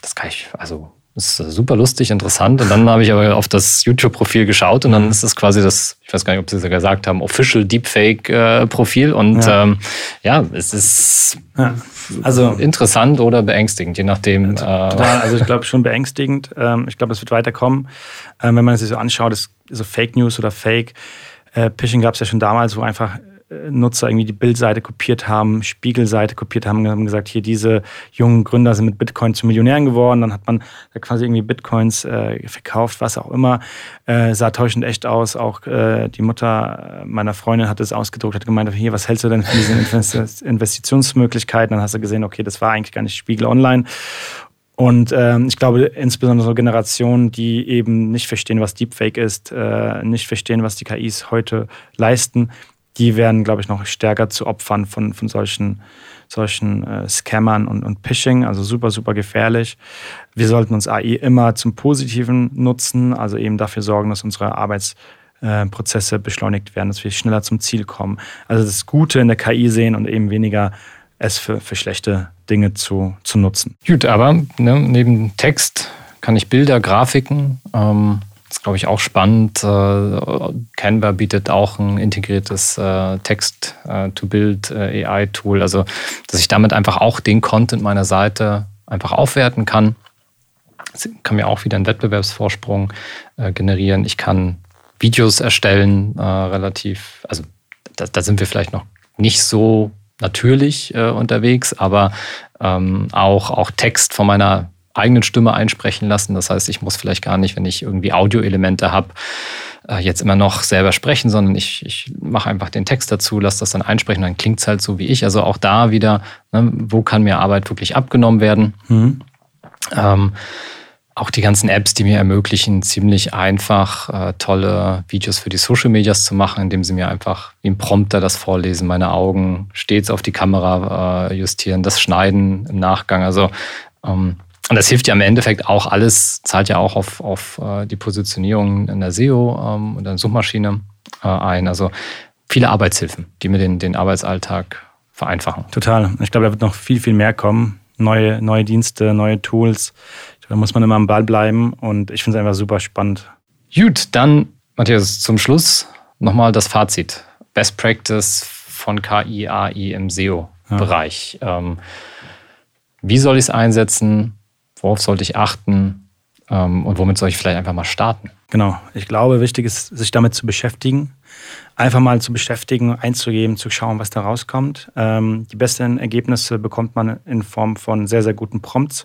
das kann ich, also ist super lustig, interessant. Und dann habe ich aber auf das YouTube-Profil geschaut und dann ist das quasi das, ich weiß gar nicht, ob Sie es gesagt haben, Official Deepfake-Profil. Und ja. Ähm, ja, es ist ja. Also, interessant oder beängstigend, je nachdem. Total, äh, also ich glaube schon beängstigend. Ähm, ich glaube, es wird weiterkommen. Ähm, wenn man es sich so anschaut, ist so Fake News oder Fake. Äh, Phishing gab es ja schon damals, wo einfach Nutzer irgendwie die Bildseite kopiert haben, Spiegelseite kopiert haben, haben gesagt, hier diese jungen Gründer sind mit Bitcoin zu Millionären geworden. Dann hat man da quasi irgendwie Bitcoins äh, verkauft, was auch immer. Äh, sah täuschend echt aus. Auch äh, die Mutter meiner Freundin hat es ausgedruckt, hat gemeint, hier, was hältst du denn von diesen Investitionsmöglichkeiten? Dann hast du gesehen, okay, das war eigentlich gar nicht Spiegel Online. Und ähm, ich glaube, insbesondere so Generationen, die eben nicht verstehen, was Deepfake ist, äh, nicht verstehen, was die KIs heute leisten, die werden, glaube ich, noch stärker zu Opfern von, von solchen, solchen äh, Scammern und, und Phishing, also super, super gefährlich. Wir sollten uns AI immer zum Positiven nutzen, also eben dafür sorgen, dass unsere Arbeitsprozesse äh, beschleunigt werden, dass wir schneller zum Ziel kommen. Also das Gute in der KI sehen und eben weniger es für, für schlechte Dinge zu, zu nutzen. Gut, aber ne, neben Text kann ich Bilder, Grafiken, ähm das ist, glaube ich, auch spannend. Äh, Canva bietet auch ein integriertes äh, Text-to-Build-AI-Tool, also dass ich damit einfach auch den Content meiner Seite einfach aufwerten kann. Das kann mir auch wieder einen Wettbewerbsvorsprung äh, generieren. Ich kann Videos erstellen, relativ, also da, da, sind wir vielleicht noch nicht so natürlich unterwegs, aber ähm, auch, auch Text von meiner eigenen Stimme einsprechen lassen. Das heißt, ich muss vielleicht gar nicht, wenn ich irgendwie Audioelemente habe, äh, jetzt immer noch selber sprechen, sondern ich, ich mache einfach den Text dazu, lasse das dann einsprechen, dann klingt es halt so wie ich. Also auch da wieder, ne, wo kann mir Arbeit wirklich abgenommen werden? Mhm. Ähm, auch die ganzen Apps, die mir ermöglichen, ziemlich einfach äh, tolle Videos für die Social Medias zu machen, indem sie mir einfach wie ein Prompter das vorlesen, meine Augen stets auf die Kamera äh, justieren, das Schneiden im Nachgang. Also ähm, und das hilft ja im Endeffekt auch alles, zahlt ja auch auf, auf äh, die Positionierung in der SEO ähm, und der Suchmaschine äh, ein. Also viele Arbeitshilfen, die mir den, den Arbeitsalltag vereinfachen. Total. Ich glaube, da wird noch viel, viel mehr kommen. Neue, neue Dienste, neue Tools. Da muss man immer am Ball bleiben und ich finde es einfach super spannend. Gut, dann, Matthias, zum Schluss nochmal das Fazit. Best Practice von KI, AI im SEO-Bereich. Ja. Ähm, wie soll ich es einsetzen? Worauf sollte ich achten ähm, und womit soll ich vielleicht einfach mal starten? Genau, ich glaube, wichtig ist, sich damit zu beschäftigen. einfach mal zu beschäftigen, einzugeben, zu schauen, was da rauskommt. Ähm, die besten Ergebnisse bekommt man in Form von sehr, sehr guten Prompts,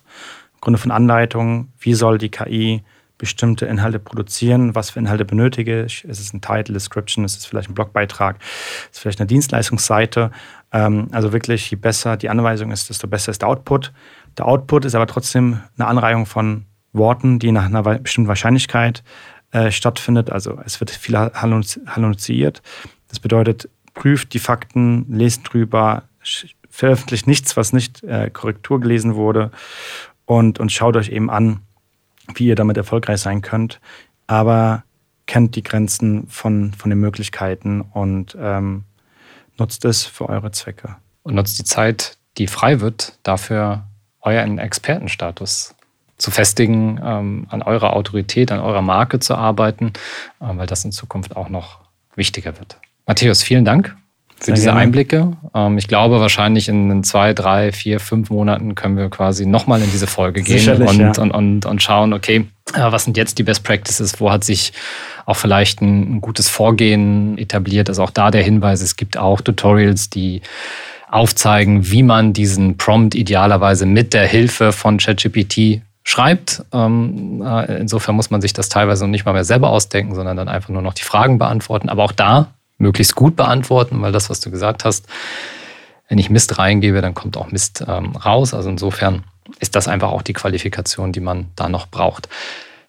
im Grunde von Anleitungen, wie soll die KI bestimmte Inhalte produzieren, was für Inhalte benötige ich. Ist es ein Title, Description, ist es vielleicht ein Blogbeitrag, ist es vielleicht eine Dienstleistungsseite. Ähm, also wirklich, je besser die Anweisung ist, desto besser ist der Output. Der Output ist aber trotzdem eine Anreihung von Worten, die nach einer bestimmten Wahrscheinlichkeit äh, stattfindet. Also es wird viel halluziniert. Das bedeutet, prüft die Fakten, lest drüber, veröffentlicht nichts, was nicht äh, Korrektur gelesen wurde und, und schaut euch eben an, wie ihr damit erfolgreich sein könnt. Aber kennt die Grenzen von, von den Möglichkeiten und ähm, nutzt es für eure Zwecke. Und nutzt die Zeit, die frei wird, dafür euren Expertenstatus zu festigen, ähm, an eurer Autorität, an eurer Marke zu arbeiten, äh, weil das in Zukunft auch noch wichtiger wird. Matthäus, vielen Dank für Sehr diese gerne. Einblicke. Ähm, ich glaube, wahrscheinlich in zwei, drei, vier, fünf Monaten können wir quasi nochmal in diese Folge gehen und, ja. und, und, und, schauen, okay, äh, was sind jetzt die Best Practices? Wo hat sich auch vielleicht ein, ein gutes Vorgehen etabliert? Also auch da der Hinweis, es gibt auch Tutorials, die aufzeigen, wie man diesen Prompt idealerweise mit der Hilfe von ChatGPT schreibt. Ähm, äh, insofern muss man sich das teilweise noch nicht mal mehr selber ausdenken, sondern dann einfach nur noch die Fragen beantworten. Aber auch da möglichst gut beantworten, weil das, was du gesagt hast, wenn ich Mist reingebe, dann kommt auch Mist ähm, raus. Also insofern ist das einfach auch die Qualifikation, die man da noch braucht.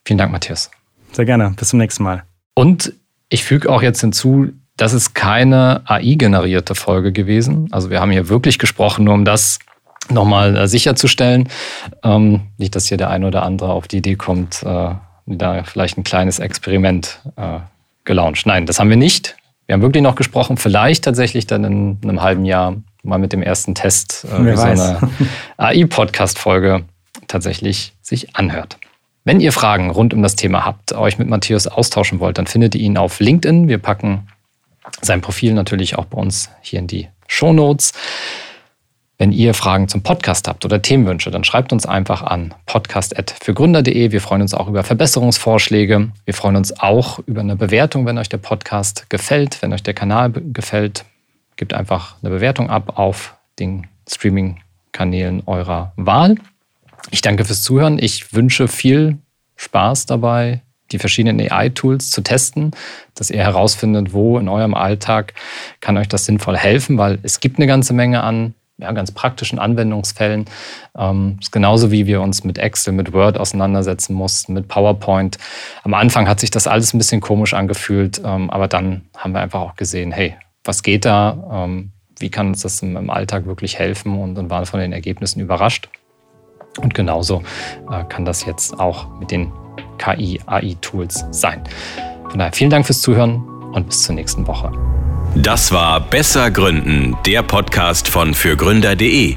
Vielen Dank, Matthias. Sehr gerne. Bis zum nächsten Mal. Und ich füge auch jetzt hinzu, das ist keine AI-generierte Folge gewesen. Also wir haben hier wirklich gesprochen, nur um das nochmal äh, sicherzustellen. Ähm, nicht, dass hier der eine oder andere auf die Idee kommt, äh, da vielleicht ein kleines Experiment äh, gelauncht. Nein, das haben wir nicht. Wir haben wirklich noch gesprochen, vielleicht tatsächlich dann in einem halben Jahr mal mit dem ersten Test, äh, so eine AI-Podcast-Folge tatsächlich sich anhört. Wenn ihr Fragen rund um das Thema habt, euch mit Matthias austauschen wollt, dann findet ihr ihn auf LinkedIn. Wir packen sein Profil natürlich auch bei uns hier in die Show Notes. Wenn ihr Fragen zum Podcast habt oder Themenwünsche, dann schreibt uns einfach an podcast.fürgründer.de. Wir freuen uns auch über Verbesserungsvorschläge. Wir freuen uns auch über eine Bewertung, wenn euch der Podcast gefällt, wenn euch der Kanal gefällt. Gebt einfach eine Bewertung ab auf den Streaming-Kanälen eurer Wahl. Ich danke fürs Zuhören. Ich wünsche viel Spaß dabei, die verschiedenen AI-Tools zu testen, dass ihr herausfindet, wo in eurem Alltag kann euch das sinnvoll helfen, weil es gibt eine ganze Menge an ja, ganz praktischen Anwendungsfällen. Ähm, ist genauso wie wir uns mit Excel, mit Word auseinandersetzen mussten, mit PowerPoint. Am Anfang hat sich das alles ein bisschen komisch angefühlt, ähm, aber dann haben wir einfach auch gesehen, hey, was geht da? Ähm, wie kann uns das im, im, Alltag wirklich helfen? Und, und waren von den Ergebnissen überrascht. Und genauso äh, kann das jetzt auch mit den KI-AI-Tools sein. Von daher vielen Dank fürs Zuhören und bis zur nächsten Woche. Das war Besser Gründen, der Podcast von fürgründer.de.